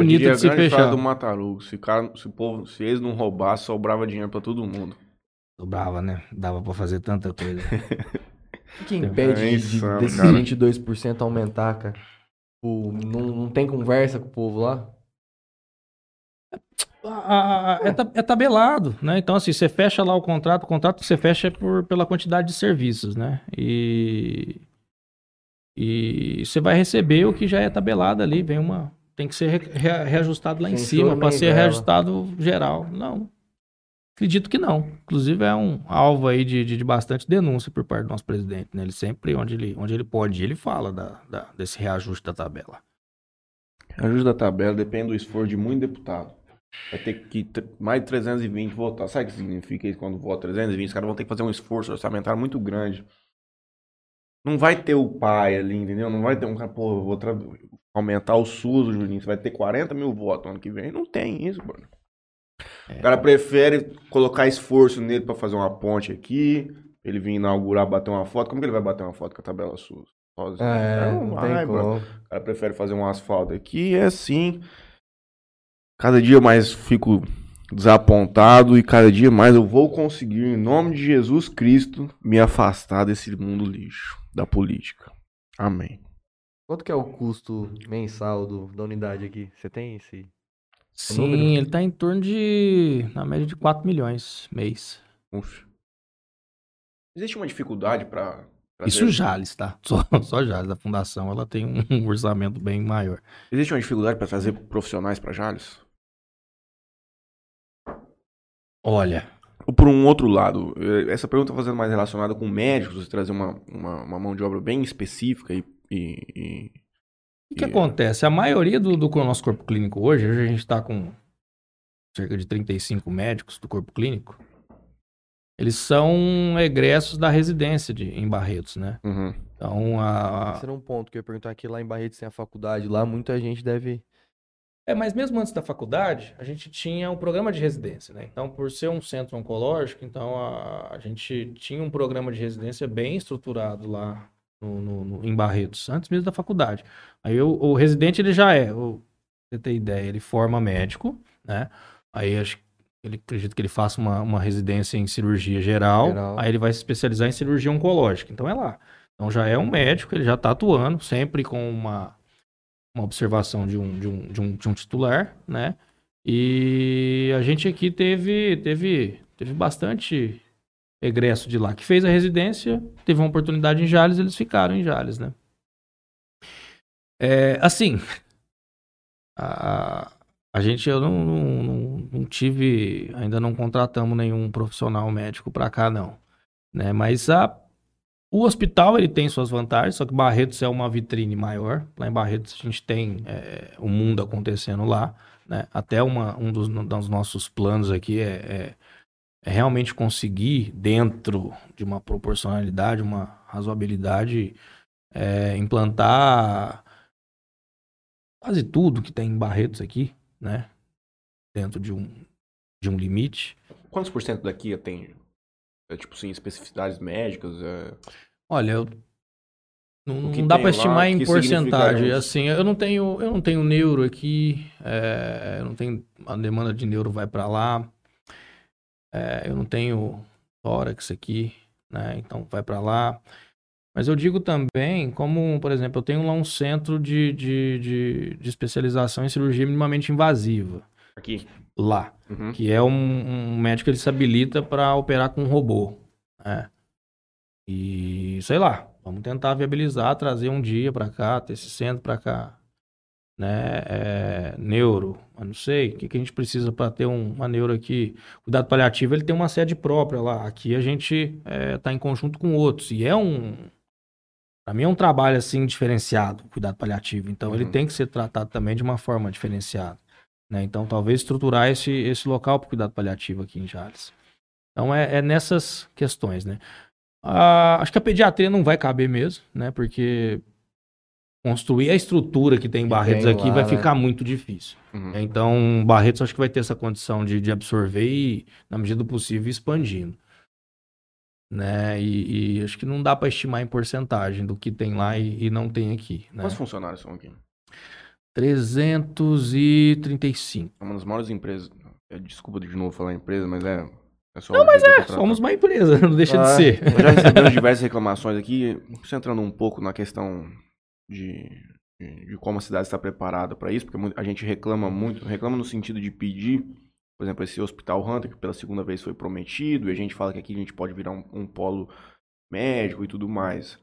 Diria de se fechar. do Matarugo. Se, o cara, se, povo, se eles não roubassem, sobrava dinheiro pra todo mundo. Dobrava, né? Dava pra fazer tanta coisa. <laughs> O que impede É de, insano, desses cara. 22% aumentar, cara? O, não, não tem conversa com o povo lá? A- a- é, é tabelado, né? Então, assim, você fecha lá o contrato, o contrato que você fecha é por, pela quantidade de serviços, né? E, e você vai receber o que já é tabelado ali, vem uma... Tem que ser re- re- reajustado lá em Sem cima para ser reajustado geral. Não. Acredito que não. Inclusive é um alvo aí de, de, de bastante denúncia por parte do nosso presidente, né? Ele sempre, onde ele, onde ele pode, ele fala da, da- desse reajuste da tabela. Ajuda da tabela depende do esforço de muito deputado. Vai ter que mais de 320 votar. Sabe o que significa isso quando vota 320? Os caras vão ter que fazer um esforço orçamentário muito grande. Não vai ter o pai ali, entendeu? Não vai ter um cara, pô, vou tra- aumentar o SUS, o Juninho. Você vai ter 40 mil votos ano que vem. Não tem isso, mano. É. O cara prefere colocar esforço nele pra fazer uma ponte aqui, ele vir inaugurar, bater uma foto. Como que ele vai bater uma foto com a tabela SUS? Sozinho? É, não, vai, tem mano. O cara prefere fazer um asfalto aqui, é assim. Cada dia mais fico desapontado e cada dia mais eu vou conseguir, em nome de Jesus Cristo, me afastar desse mundo lixo, da política. Amém. Quanto que é o custo mensal do, da unidade aqui? Você tem esse? Sim, número? ele tá em torno de, na média de 4 milhões mês. Uf. Existe uma dificuldade para Isso Jales, tá? <laughs> Só, só Jales. A fundação, ela tem um orçamento bem maior. Existe uma dificuldade para trazer profissionais para Jales? Olha, Ou por um outro lado, eh, essa pergunta fazendo mais relacionada com médicos, você trazer uma, uma, uma mão de obra bem específica e, e- e- o que E- acontece? A maioria do, do nosso corpo clínico hoje, hoje a gente tá com cerca de 35 médicos do corpo clínico. Eles são egressos da residência de, em Barretos, né? Uhum. Então, a, Esse era um ponto que eu ia perguntar aqui lá em Barretos tem a faculdade. Lá muita gente deve. É, mas mesmo antes da faculdade, a gente tinha um programa de residência, né? Então, por ser um centro oncológico, então a, a gente tinha um programa de residência bem estruturado lá no, no- no- em Barretos, antes mesmo da faculdade. Aí o, o residente, ele já é, pra você ter ideia, ele forma médico, né? Aí acho que ele acredita que ele faça uma, uma residência em cirurgia geral, Geral. aí ele vai se especializar em cirurgia oncológica. Então é lá. Então já é um médico, ele já está atuando, sempre com uma, uma observação de um, de, um, de, um, de um titular, né? E a gente aqui teve, teve, teve bastante egresso de lá, que fez a residência, teve uma oportunidade em Jales, eles ficaram em Jales, né? É, assim, a, a gente, eu não, não, não, tive, ainda não contratamos nenhum profissional médico para cá, não. Né? Mas a, o hospital, ele tem suas vantagens, só que Barretos é uma vitrine maior. Lá em Barretos a gente tem é, o mundo acontecendo lá, né? Até uma, um dos, dos nossos planos aqui é, é, é realmente conseguir, dentro de uma proporcionalidade, uma razoabilidade, é, implantar quase tudo que tem em Barretos aqui, né? Dentro de um, de um limite. Quantos por cento daqui tem, é, tipo assim, especificidades médicas? é? Olha, eu não, não dá para estimar em porcentagem. Assim, eu não tenho, eu não tenho neuro aqui, é, eu não tenho a demanda de neuro vai para lá. É, eu não tenho tórax aqui, né? Então vai para lá. Mas eu digo também, como, por exemplo, eu tenho lá um centro de, de, de, de especialização em cirurgia minimamente invasiva, Aqui. lá, Uhum. que é um, um médico que ele se habilita para operar com um robô. né? E sei lá, vamos tentar viabilizar, trazer um dia para cá, ter esse centro para cá. Né? É, neuro, eu não sei, o que, que a gente precisa para ter um- uma neuro aqui? Cuidado paliativo, ele tem uma sede própria lá. Aqui a gente está em conjunto com outros. E é um. Para mim é um trabalho assim diferenciado, cuidado paliativo. Então ele Uhum. tem que ser tratado também de uma forma diferenciada. Né? Então talvez estruturar esse, esse local para cuidado paliativo aqui em Jales. Então é, é nessas questões, né? Ah, acho que a pediatria não vai caber mesmo, né? Porque construir a estrutura que tem em Barretos tem aqui lá, vai né? ficar muito difícil. Uhum. Então, Barretos acho que vai ter essa condição de, de absorver e, na medida do possível, expandindo. Né? E, e acho que não dá para estimar em porcentagem do que tem lá e, e não tem aqui. Né? Quantos funcionários são aqui? 335. É uma das maiores empresas. é, Desculpa de novo falar empresa, mas é. é só Não, mas é, somos uma empresa, <laughs> não deixa Ah, de ser. Nós já recebemos diversas reclamações aqui, centrando um pouco na questão de, de, como a cidade está preparada para isso, porque a gente reclama muito, reclama no sentido de pedir, por exemplo, esse Hospital Hunter, que pela segunda vez foi prometido, e a gente fala que aqui a gente pode virar um, um polo médico e tudo mais.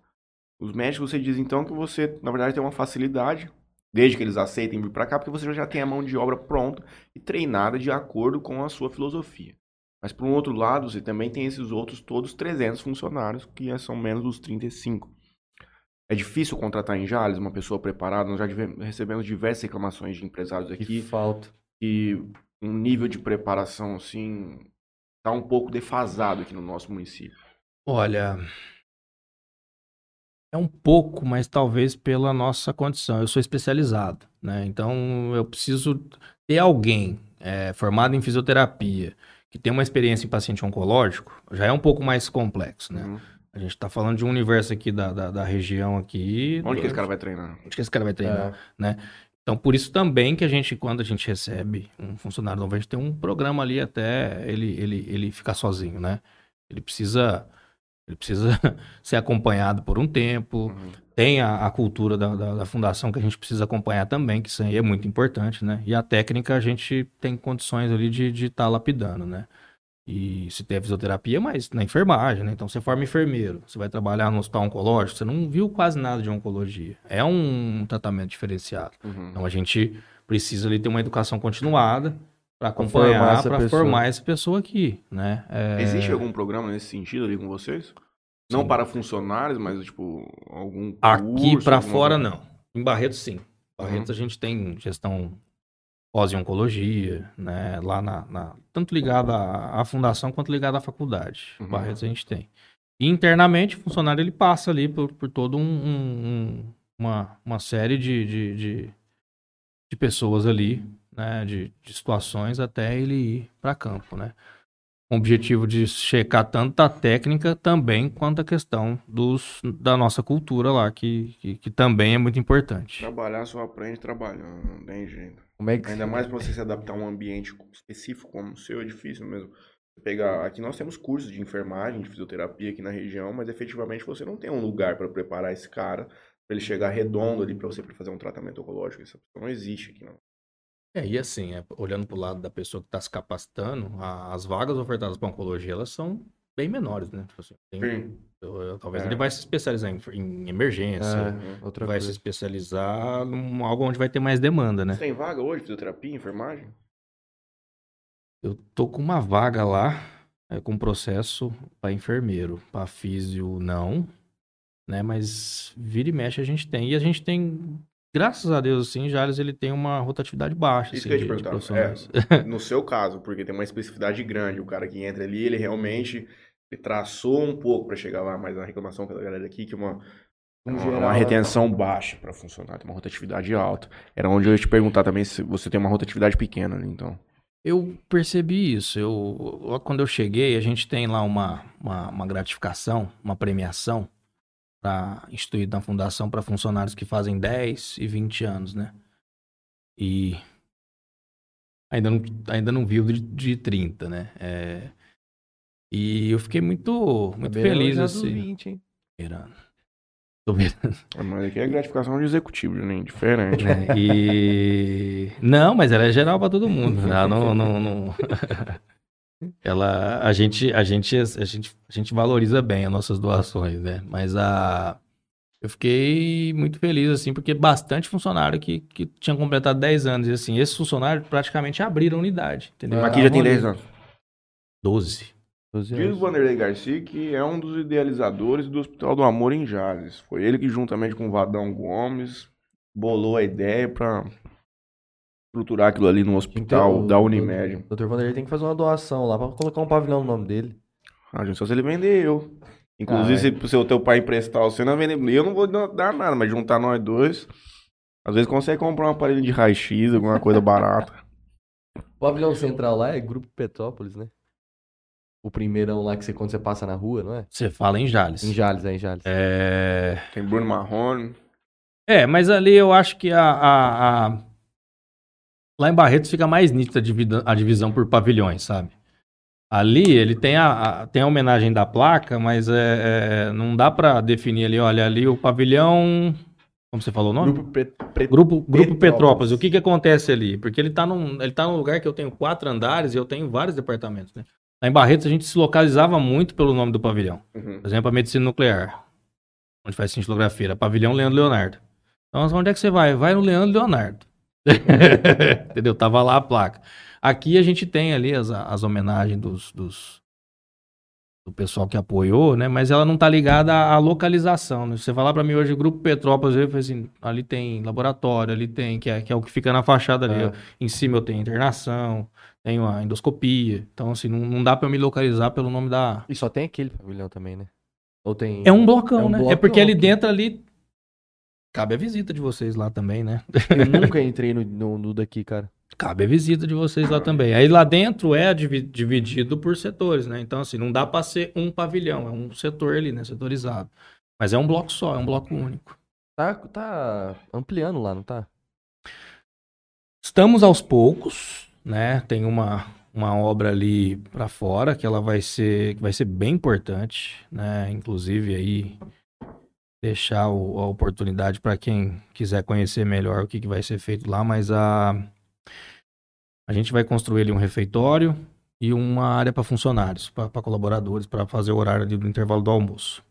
Os médicos, você diz então que você, na verdade, tem uma facilidade, desde que eles aceitem vir para cá, porque você já tem a mão de obra pronta e treinada de acordo com a sua filosofia. Mas por um outro lado, você também tem esses outros todos 300 funcionários, que são menos dos 35. É difícil contratar em Jales uma pessoa preparada. Nós já recebemos diversas reclamações de empresários Que aqui falta. que um nível de preparação assim tá um pouco defasado aqui no nosso município. Olha, é um pouco, mas talvez pela nossa condição. Eu sou especializado, né? Então eu preciso ter alguém é, formado em fisioterapia que tem uma experiência em paciente oncológico. Já é um pouco mais complexo, né? Uhum. A gente tá falando de um universo aqui da, da, da região aqui. Onde que esse cara vai treinar? Onde que esse cara vai treinar? É. Então, por isso também que a gente, quando a gente recebe um funcionário novo, a gente tem um programa ali até ele, ele, ele ficar sozinho, né? Ele precisa, ele precisa <laughs> ser acompanhado por um tempo. Uhum. Tem a, a cultura da, da, da fundação que a gente precisa acompanhar também, que isso aí é muito importante, né? E a técnica a gente tem condições ali de estar lapidando, né? E se tem a fisioterapia, mas na enfermagem, né? Então você forma enfermeiro, você vai trabalhar no hospital oncológico, você não viu quase nada de oncologia. É um tratamento diferenciado. Uhum. Então a gente precisa ali ter uma educação continuada para acompanhar, para formar essa pessoa aqui, né? É, Existe algum programa nesse sentido ali com vocês? Não Sim. para funcionários, mas tipo algum Aqui curso, para alguma fora não. Em Barretos sim. Barretos a gente tem gestão pós-oncologia, né? Lá na, na- tanto ligada à, à fundação quanto ligada à faculdade. Uhum. Barretos a gente tem. E internamente o funcionário ele passa ali por, por todo um, um- um- uma, uma série de, de, de, de pessoas ali, né? De, de situações até ele ir para campo, né? Com o objetivo de checar tanto a técnica também quanto a questão dos, da nossa cultura lá, que, que, que também é muito importante. Trabalhar só aprende trabalhando, não tem jeito. Como é que Ainda mais para você se adaptar a um ambiente específico como o seu, é difícil mesmo. Pegar, aqui nós temos cursos de enfermagem, de fisioterapia aqui na região, mas efetivamente você não tem um lugar para preparar esse cara, para ele chegar redondo ali para você pra fazer um tratamento oncológico. Isso não existe aqui, não. É, e assim, é, olhando para o lado da pessoa que está se capacitando, a- as vagas ofertadas para oncologia, elas são bem menores, né? Tipo assim, tem- talvez É. ele vai se especializar em, em emergência, É, outra vai se coisa. especializar em algo onde vai ter mais demanda, né? Você tem vaga hoje, fisioterapia, enfermagem? Eu tô com uma vaga lá, é, com processo para enfermeiro, para físio não, né? Mas vira e mexe a gente tem. E a gente tem, graças a Deus, assim, Jales ele tem uma rotatividade baixa, Isso assim, que eu ia te perguntar. profissionais. No seu caso, porque tem uma especificidade grande. O cara que entra ali, ele realmente ele traçou um pouco para chegar lá, mas a reclamação pela galera aqui que uma, uma, geral, uma né? retenção baixa para funcionar, tem uma rotatividade alta. Era onde eu ia te perguntar também se você tem uma rotatividade pequena ali, então. Eu percebi isso. Eu, quando eu cheguei, a gente tem lá uma, uma, uma gratificação, uma premiação instituída na fundação para funcionários que fazem 10 e 20 anos, né? E ainda não, ainda não viu de, de 30, né? É, e eu fiquei muito, muito Beirando feliz assim. 20, hein? Beirando. <laughs> Tô vendo. Mas aqui é gratificação de executivo, nem diferente. né? E <laughs> não, mas ela é geral para todo mundo. <laughs> Ela não, não, não- Ela, a gente, a gente, a gente, a gente valoriza bem as nossas doações, né? Mas a eu fiquei muito feliz assim, porque bastante funcionário que, que tinha completado 10 anos e assim, esses funcionários praticamente abriram a unidade, entendeu? Aqui já tem 10 anos. 12. 12 Diz o anos. Vanderlei Garcia que é um dos idealizadores do Hospital do Amor em Jales. Foi ele que, juntamente com o Vadão Gomes, bolou a ideia pra estruturar aquilo ali no hospital Então, da Unimed. O Dr. Vanderlei tem que fazer uma doação lá pra colocar um pavilhão no nome dele. A gente só se ele vender eu. Inclusive, Ah, é. se o seu teu pai emprestar você não vender. Eu não vou dar dar nada, mas juntar nós dois. Às vezes consegue comprar um aparelho de raio-x, alguma coisa barata. <laughs> O pavilhão central lá é Grupo Petrópolis, né? O primeirão lá que você quando você passa na rua, não é? Você fala em Jales. Em Jales, é em Jales. É... Tem Bruno Marrone. É, mas ali eu acho que a, a- a- Lá em Barretos fica mais nítida a divisão por pavilhões, sabe? Ali ele tem a, a- tem a homenagem da placa, mas é, é, não dá pra definir ali, olha, ali o pavilhão. Como você falou o nome? Grupo Pre- Grupo, Grupo Petrópolis. Petrópolis. O que que acontece ali? Porque ele tá, num, ele tá num lugar que eu tenho quatro andares e eu tenho vários departamentos, né? Lá em Barretos a gente se localizava muito pelo nome do pavilhão. Uhum. Por exemplo, a medicina nuclear, onde faz cintilografia, era pavilhão Leandro Leonardo. Então, onde é que você vai? Vai no Leandro Leonardo. <laughs> Entendeu? Tava lá a placa. Aqui a gente tem ali as, as homenagens dos, dos- do pessoal que apoiou, né? Mas ela não tá ligada à, localização. Né? Se você falar para mim hoje, Grupo Petrópolis, eu falei assim, ali tem laboratório, ali tem, que é, que é o que fica na fachada ali. Ah. Em cima eu tenho internação, tenho a endoscopia. Então, assim, não, não dá para eu me localizar pelo nome da, E só tem aquele pavilhão também, né? Ou tem. é um blocão, É um né? É porque ali dentro ali. Cabe a visita de vocês lá também, né? Eu nunca entrei no, no, no daqui, cara. Cabe a visita de vocês lá também. Aí lá dentro é divi- dividido por setores, né? Então, assim, não dá pra ser um pavilhão, é um setor ali, né? Setorizado. Mas é um bloco só, é um bloco único. Tá, tá ampliando lá, não tá? Estamos aos poucos, né? Tem uma, uma obra ali para fora que ela vai ser, vai ser bem importante, né? Inclusive aí deixar o- a oportunidade para quem quiser conhecer melhor o que, que vai ser feito lá, mas a a gente vai construir ali um refeitório e uma área para funcionários, para colaboradores, para fazer o horário do intervalo do almoço.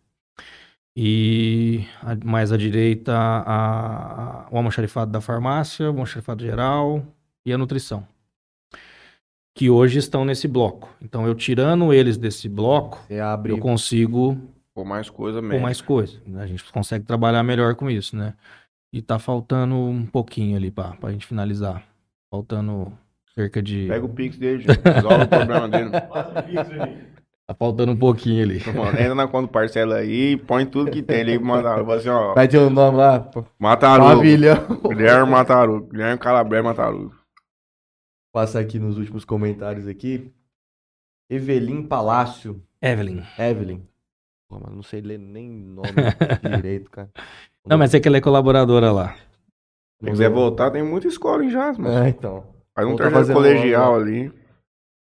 E mais à direita, a, a- o almoxarifado da farmácia, o almoxarifado geral e a nutrição. Que hoje estão nesse bloco. Então, eu tirando eles desse bloco, abre. eu consigo Por mais coisa mesmo. mais coisa. A gente consegue trabalhar melhor com isso, né? E tá faltando um pouquinho ali pra, pra gente finalizar. Faltando cerca de. Pega o Pix dele, gente. Resolve o problema dele. Passa o Pix aí. Tá faltando um pouquinho ali. Mano, entra na conta do parcela aí, põe tudo que tem ali, manda fala assim, ó. Vai ter o nome lá? pô. Pavilhão. Guilherme Matarugo. Guilherme Calabré Matarugo. Passar aqui nos últimos comentários aqui. Evelyn Palácio. Evelyn. Evelyn. Pô, mas não sei ler nem nome <laughs> direito, cara. Não, mas é que ela é colaboradora lá. Se quiser voltar, tem muita escola em Jazz, mano. É, então. Faz um fazendo colegial logo, ali.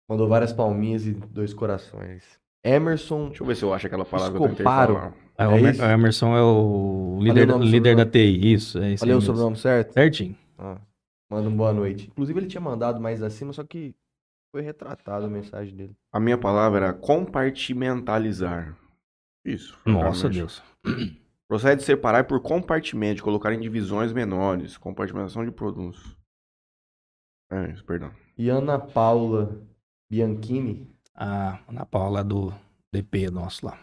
Mandou várias palminhas e dois corações. Emerson Deixa eu ver se eu acho aquela palavra que eu tentei Escoparo. falar. É isso? o Emerson é o líder, o líder da. TI. Isso, é isso. Falei o sobrenome certo? Certinho. Ah, manda um boa noite. Inclusive, ele tinha mandado mais acima, só que foi retratado a mensagem dele. A minha palavra era compartimentalizar. Isso. Nossa. Deus. <clears throat> Procede de separar por compartimento, colocar em divisões menores. Compartimentação de produtos. É isso, perdão. E Ana Paula Bianchini. A Ana Paula é do DP nosso lá.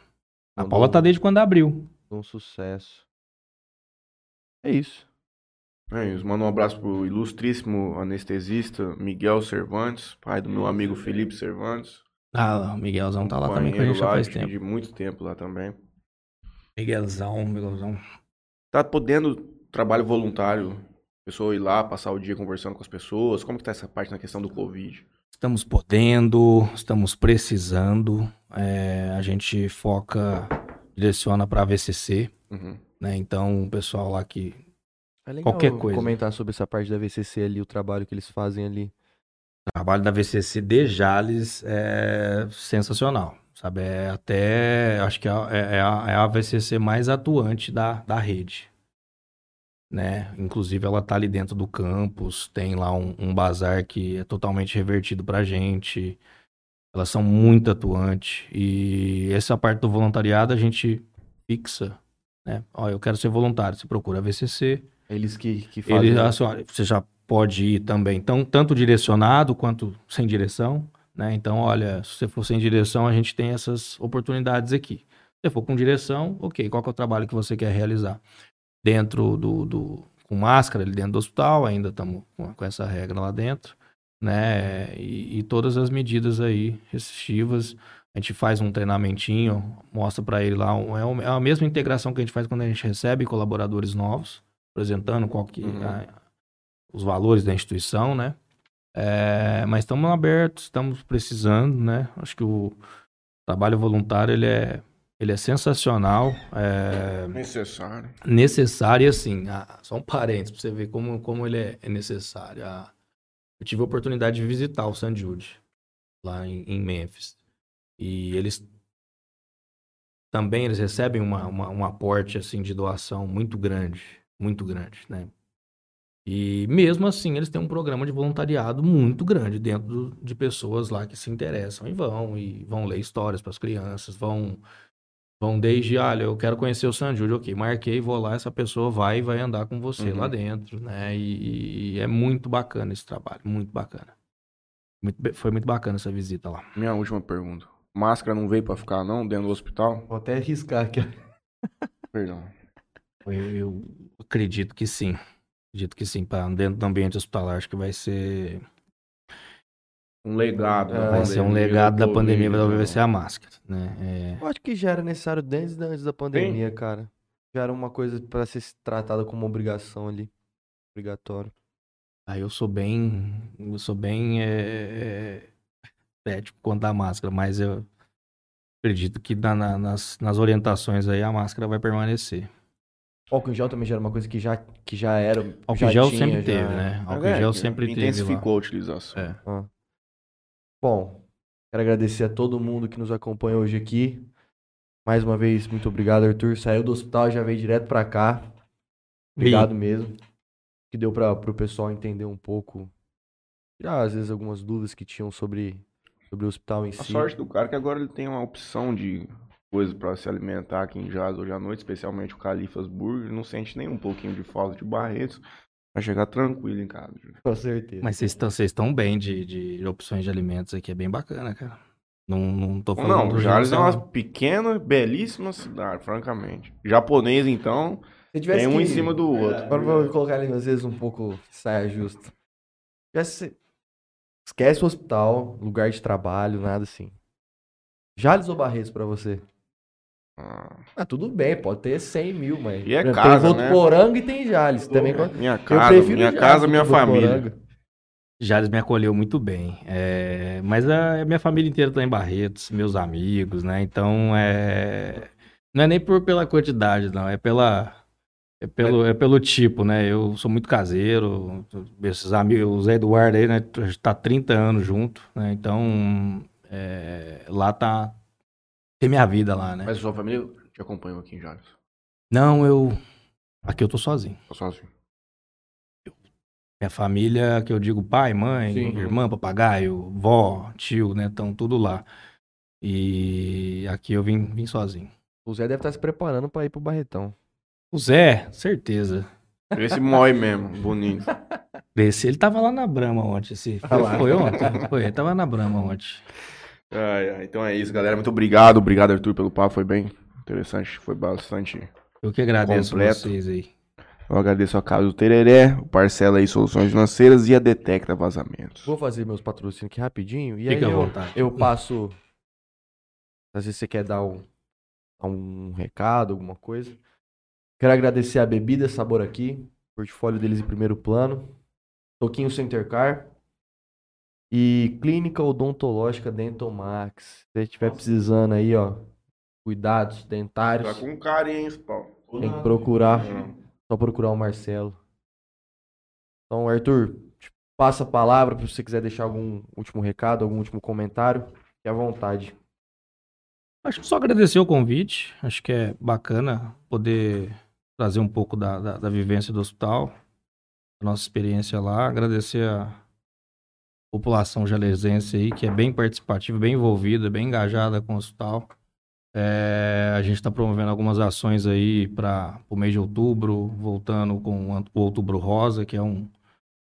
A mandou Paula tá desde quando abriu. Um sucesso. É isso. É isso. Manda um abraço pro ilustríssimo anestesista Miguel Cervantes, pai do meu amigo Felipe Cervantes. Ah, o Miguelzão tá lá também com a gente lá faz de- tempo. De muito tempo lá também. Miguelzão, Miguelzão. Tá podendo trabalho voluntário, pessoa ir lá, passar o dia conversando com as pessoas. Como que tá essa parte na questão do Covid? Estamos podendo, estamos precisando. é, a gente foca, direciona para VCC, Uhum. né? Então, o pessoal lá que É legal Qualquer coisa. comentar sobre essa parte da VCC ali, o trabalho que eles fazem ali. trabalho da VCC de Jales é sensacional. sabe? É até, acho que é, é, é a, é a VCC mais atuante da, da rede, né? Inclusive ela tá ali dentro do campus, tem lá um, um bazar que é totalmente revertido pra gente. Elas são muito atuantes e essa parte do voluntariado a gente fixa, né? Ó, eu quero ser voluntário, você procura a VCC, Eles que, que fazem. ele, assim, olha, você já pode ir também, então, tanto direcionado quanto sem direção, né? Então, olha, se você for sem direção, a gente tem essas oportunidades aqui. Se você for com direção, ok, qual que é o trabalho que você quer realizar? Dentro do, do com máscara, ali dentro do hospital, ainda estamos com, essa regra lá dentro, né? E, e todas as medidas aí restritivas. A gente faz um treinamentinho, mostra para ele lá, é é a mesma integração que a gente faz quando a gente recebe colaboradores novos, apresentando qual que Uhum. a- os valores da instituição, né? É, mas estamos abertos, estamos precisando, né? Acho que o trabalho voluntário ele é, ele é sensacional, é Necessário. necessário e assim, ah, só um parênteses para você ver como, como ele é, é necessário. Ah, eu tive a oportunidade de visitar o St. Jude lá em, em Memphis e eles também eles recebem uma, uma- um aporte assim de doação muito grande, muito grande, né? E mesmo assim, eles têm um programa de voluntariado muito grande dentro do- de pessoas lá que se interessam e vão e vão ler histórias para as crianças, vão vão desde, olha, eu quero conhecer o San Júlio, ok, marquei, vou lá, essa pessoa vai e vai andar com você Uhum. lá dentro, né? E, e é muito bacana esse trabalho, muito bacana. Muito foi muito bacana essa visita lá. Minha última pergunta. Máscara não veio pra ficar, não, dentro do hospital? Vou até arriscar aqui. Perdão. Eu, eu acredito que sim. Acredito que sim, para dentro do ambiente hospitalar, acho que vai ser Um legado. da vai ser um legado da pandemia, vai né? ser a máscara, né? É, Eu acho que já era necessário desde antes da pandemia, cara. Já era uma coisa pra ser tratada como obrigação ali. Obrigatório. Aí eu sou bem. Eu sou bem é, é, cético quanto à máscara, mas eu acredito que na- na- nas, nas orientações aí a máscara vai permanecer. Álcool em gel também já era uma coisa que já, que já era. Álcool já gel tinha, sempre já- teve, né? Álcool É, em gel sempre teve lá. Intensificou a utilização. É. Bom, quero agradecer a todo mundo que nos acompanha hoje aqui. Mais uma vez, muito obrigado, Arthur. Saiu do hospital, já veio direto pra cá. Obrigado mesmo. Que deu para o pessoal entender um pouco. Tirar, às vezes, algumas dúvidas que tinham sobre, sobre o hospital em A si. sorte do cara é que agora ele tem uma opção de coisa pra se alimentar aqui em Jazz hoje à noite, especialmente o Califas Burger. Não sente nem um pouquinho de falta de Barretos. Vai chegar tranquilo em casa. Com certeza. Mas vocês estão vocês estão bem de, de opções de alimentos aqui, é bem bacana, cara. Não, não tô falando Não, do Jales é uma pequena, belíssima cidade, francamente. Japonês, então, Se tivesse tem um que- em cima do outro. Agora vou colocar ali, às vezes, um pouco saia justa. Tivesse- Esquece o hospital, lugar de trabalho, nada assim. Jales ou Barretos pra você? Ah, tudo bem, pode ter 100 mil, mas. E é tem casa, né? Votuporanga e tem Jales. Também... minha casa, minha Jales casa, minha família. Jales me acolheu muito bem. é, mas a, a minha família inteira tá em Barretos, meus amigos, né? Então é. Não é nem por, pela quantidade, não. É pela. É pelo, é pelo tipo, né? Eu sou muito caseiro. Esses amigos, o Zé Eduardo aí, né? Tá 30 anos junto, né? Então. é, lá tá. Tem minha vida lá, né? Mas a sua família te acompanhou aqui em Jales? Não, eu. Aqui eu tô sozinho. Tô sozinho. Minha família, que eu digo pai, mãe, Sim. irmã, papagaio, vó, tio, né? Estão tudo lá. E aqui eu vim, vim sozinho. O Zé deve estar se preparando pra ir pro Barretão. O Zé, certeza. Esse mói mesmo, bonito. Esse, ele tava lá na Brama ontem. Esse, Ah lá. Foi ontem? Foi, ele tava na Brama ontem. Ai, então é isso, galera. Muito obrigado. Obrigado, Arthur, pelo papo. Foi bem interessante. Foi bastante. Eu que agradeço Completo. vocês aí. Eu agradeço a Casa do Tereré, o Parcela aí Soluções Financeiras e a Detecta Vazamentos. Vou fazer meus patrocínios aqui rapidinho. E Fica aí à eu, vontade. eu passo. Às vezes você quer dar um, dar um recado, alguma coisa. Quero agradecer a Bebida Sabor aqui. Portfólio deles em primeiro plano. Toquinho Center Car. E Clínica Odontológica Dentomax. Se você estiver precisando aí, ó. Cuidados dentários. Tá com carinho, Paulo. Tem que procurar. Só procurar o Marcelo. Então, Arthur, passa a palavra se você quiser deixar algum último recado, algum último comentário. Fique à vontade. Acho que só agradecer o convite. Acho que é bacana poder trazer um pouco da, da, da vivência do hospital, da nossa experiência lá. Agradecer a população jalesense aí, que é bem participativa, bem envolvida, bem engajada com o hospital. É, a gente está promovendo algumas ações aí para o mês de outubro, voltando com o Outubro Rosa, que é um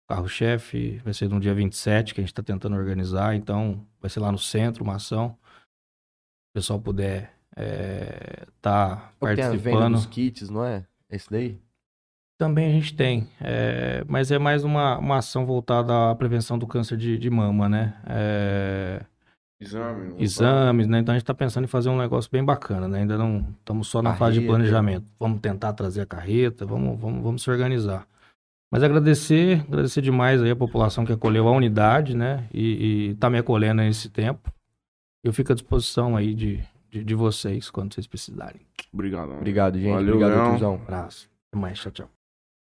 carro-chefe. Vai ser no dia 27 que a gente está tentando organizar, então vai ser lá no centro uma ação. Se o pessoal puder estar é, tá Tem a venda participando. dos kits, não é? Esse daí? Também a gente tem, é, mas é mais uma, uma ação voltada à prevenção do câncer de, de mama, né? É, Exame. não exames, né? Então a gente está pensando em fazer um negócio bem bacana, né? Ainda não estamos só na fase de Carreta. planejamento. Vamos tentar trazer a carreta, vamos, vamos, vamos se organizar. Mas agradecer, agradecer demais aí a população que acolheu a unidade, né? E, e tá me acolhendo nesse tempo. Eu fico à disposição aí de, de, de vocês quando vocês precisarem. Obrigado. Obrigado, gente. Valeu, Obrigado. Um abraço. Até mais. Tchau, tchau.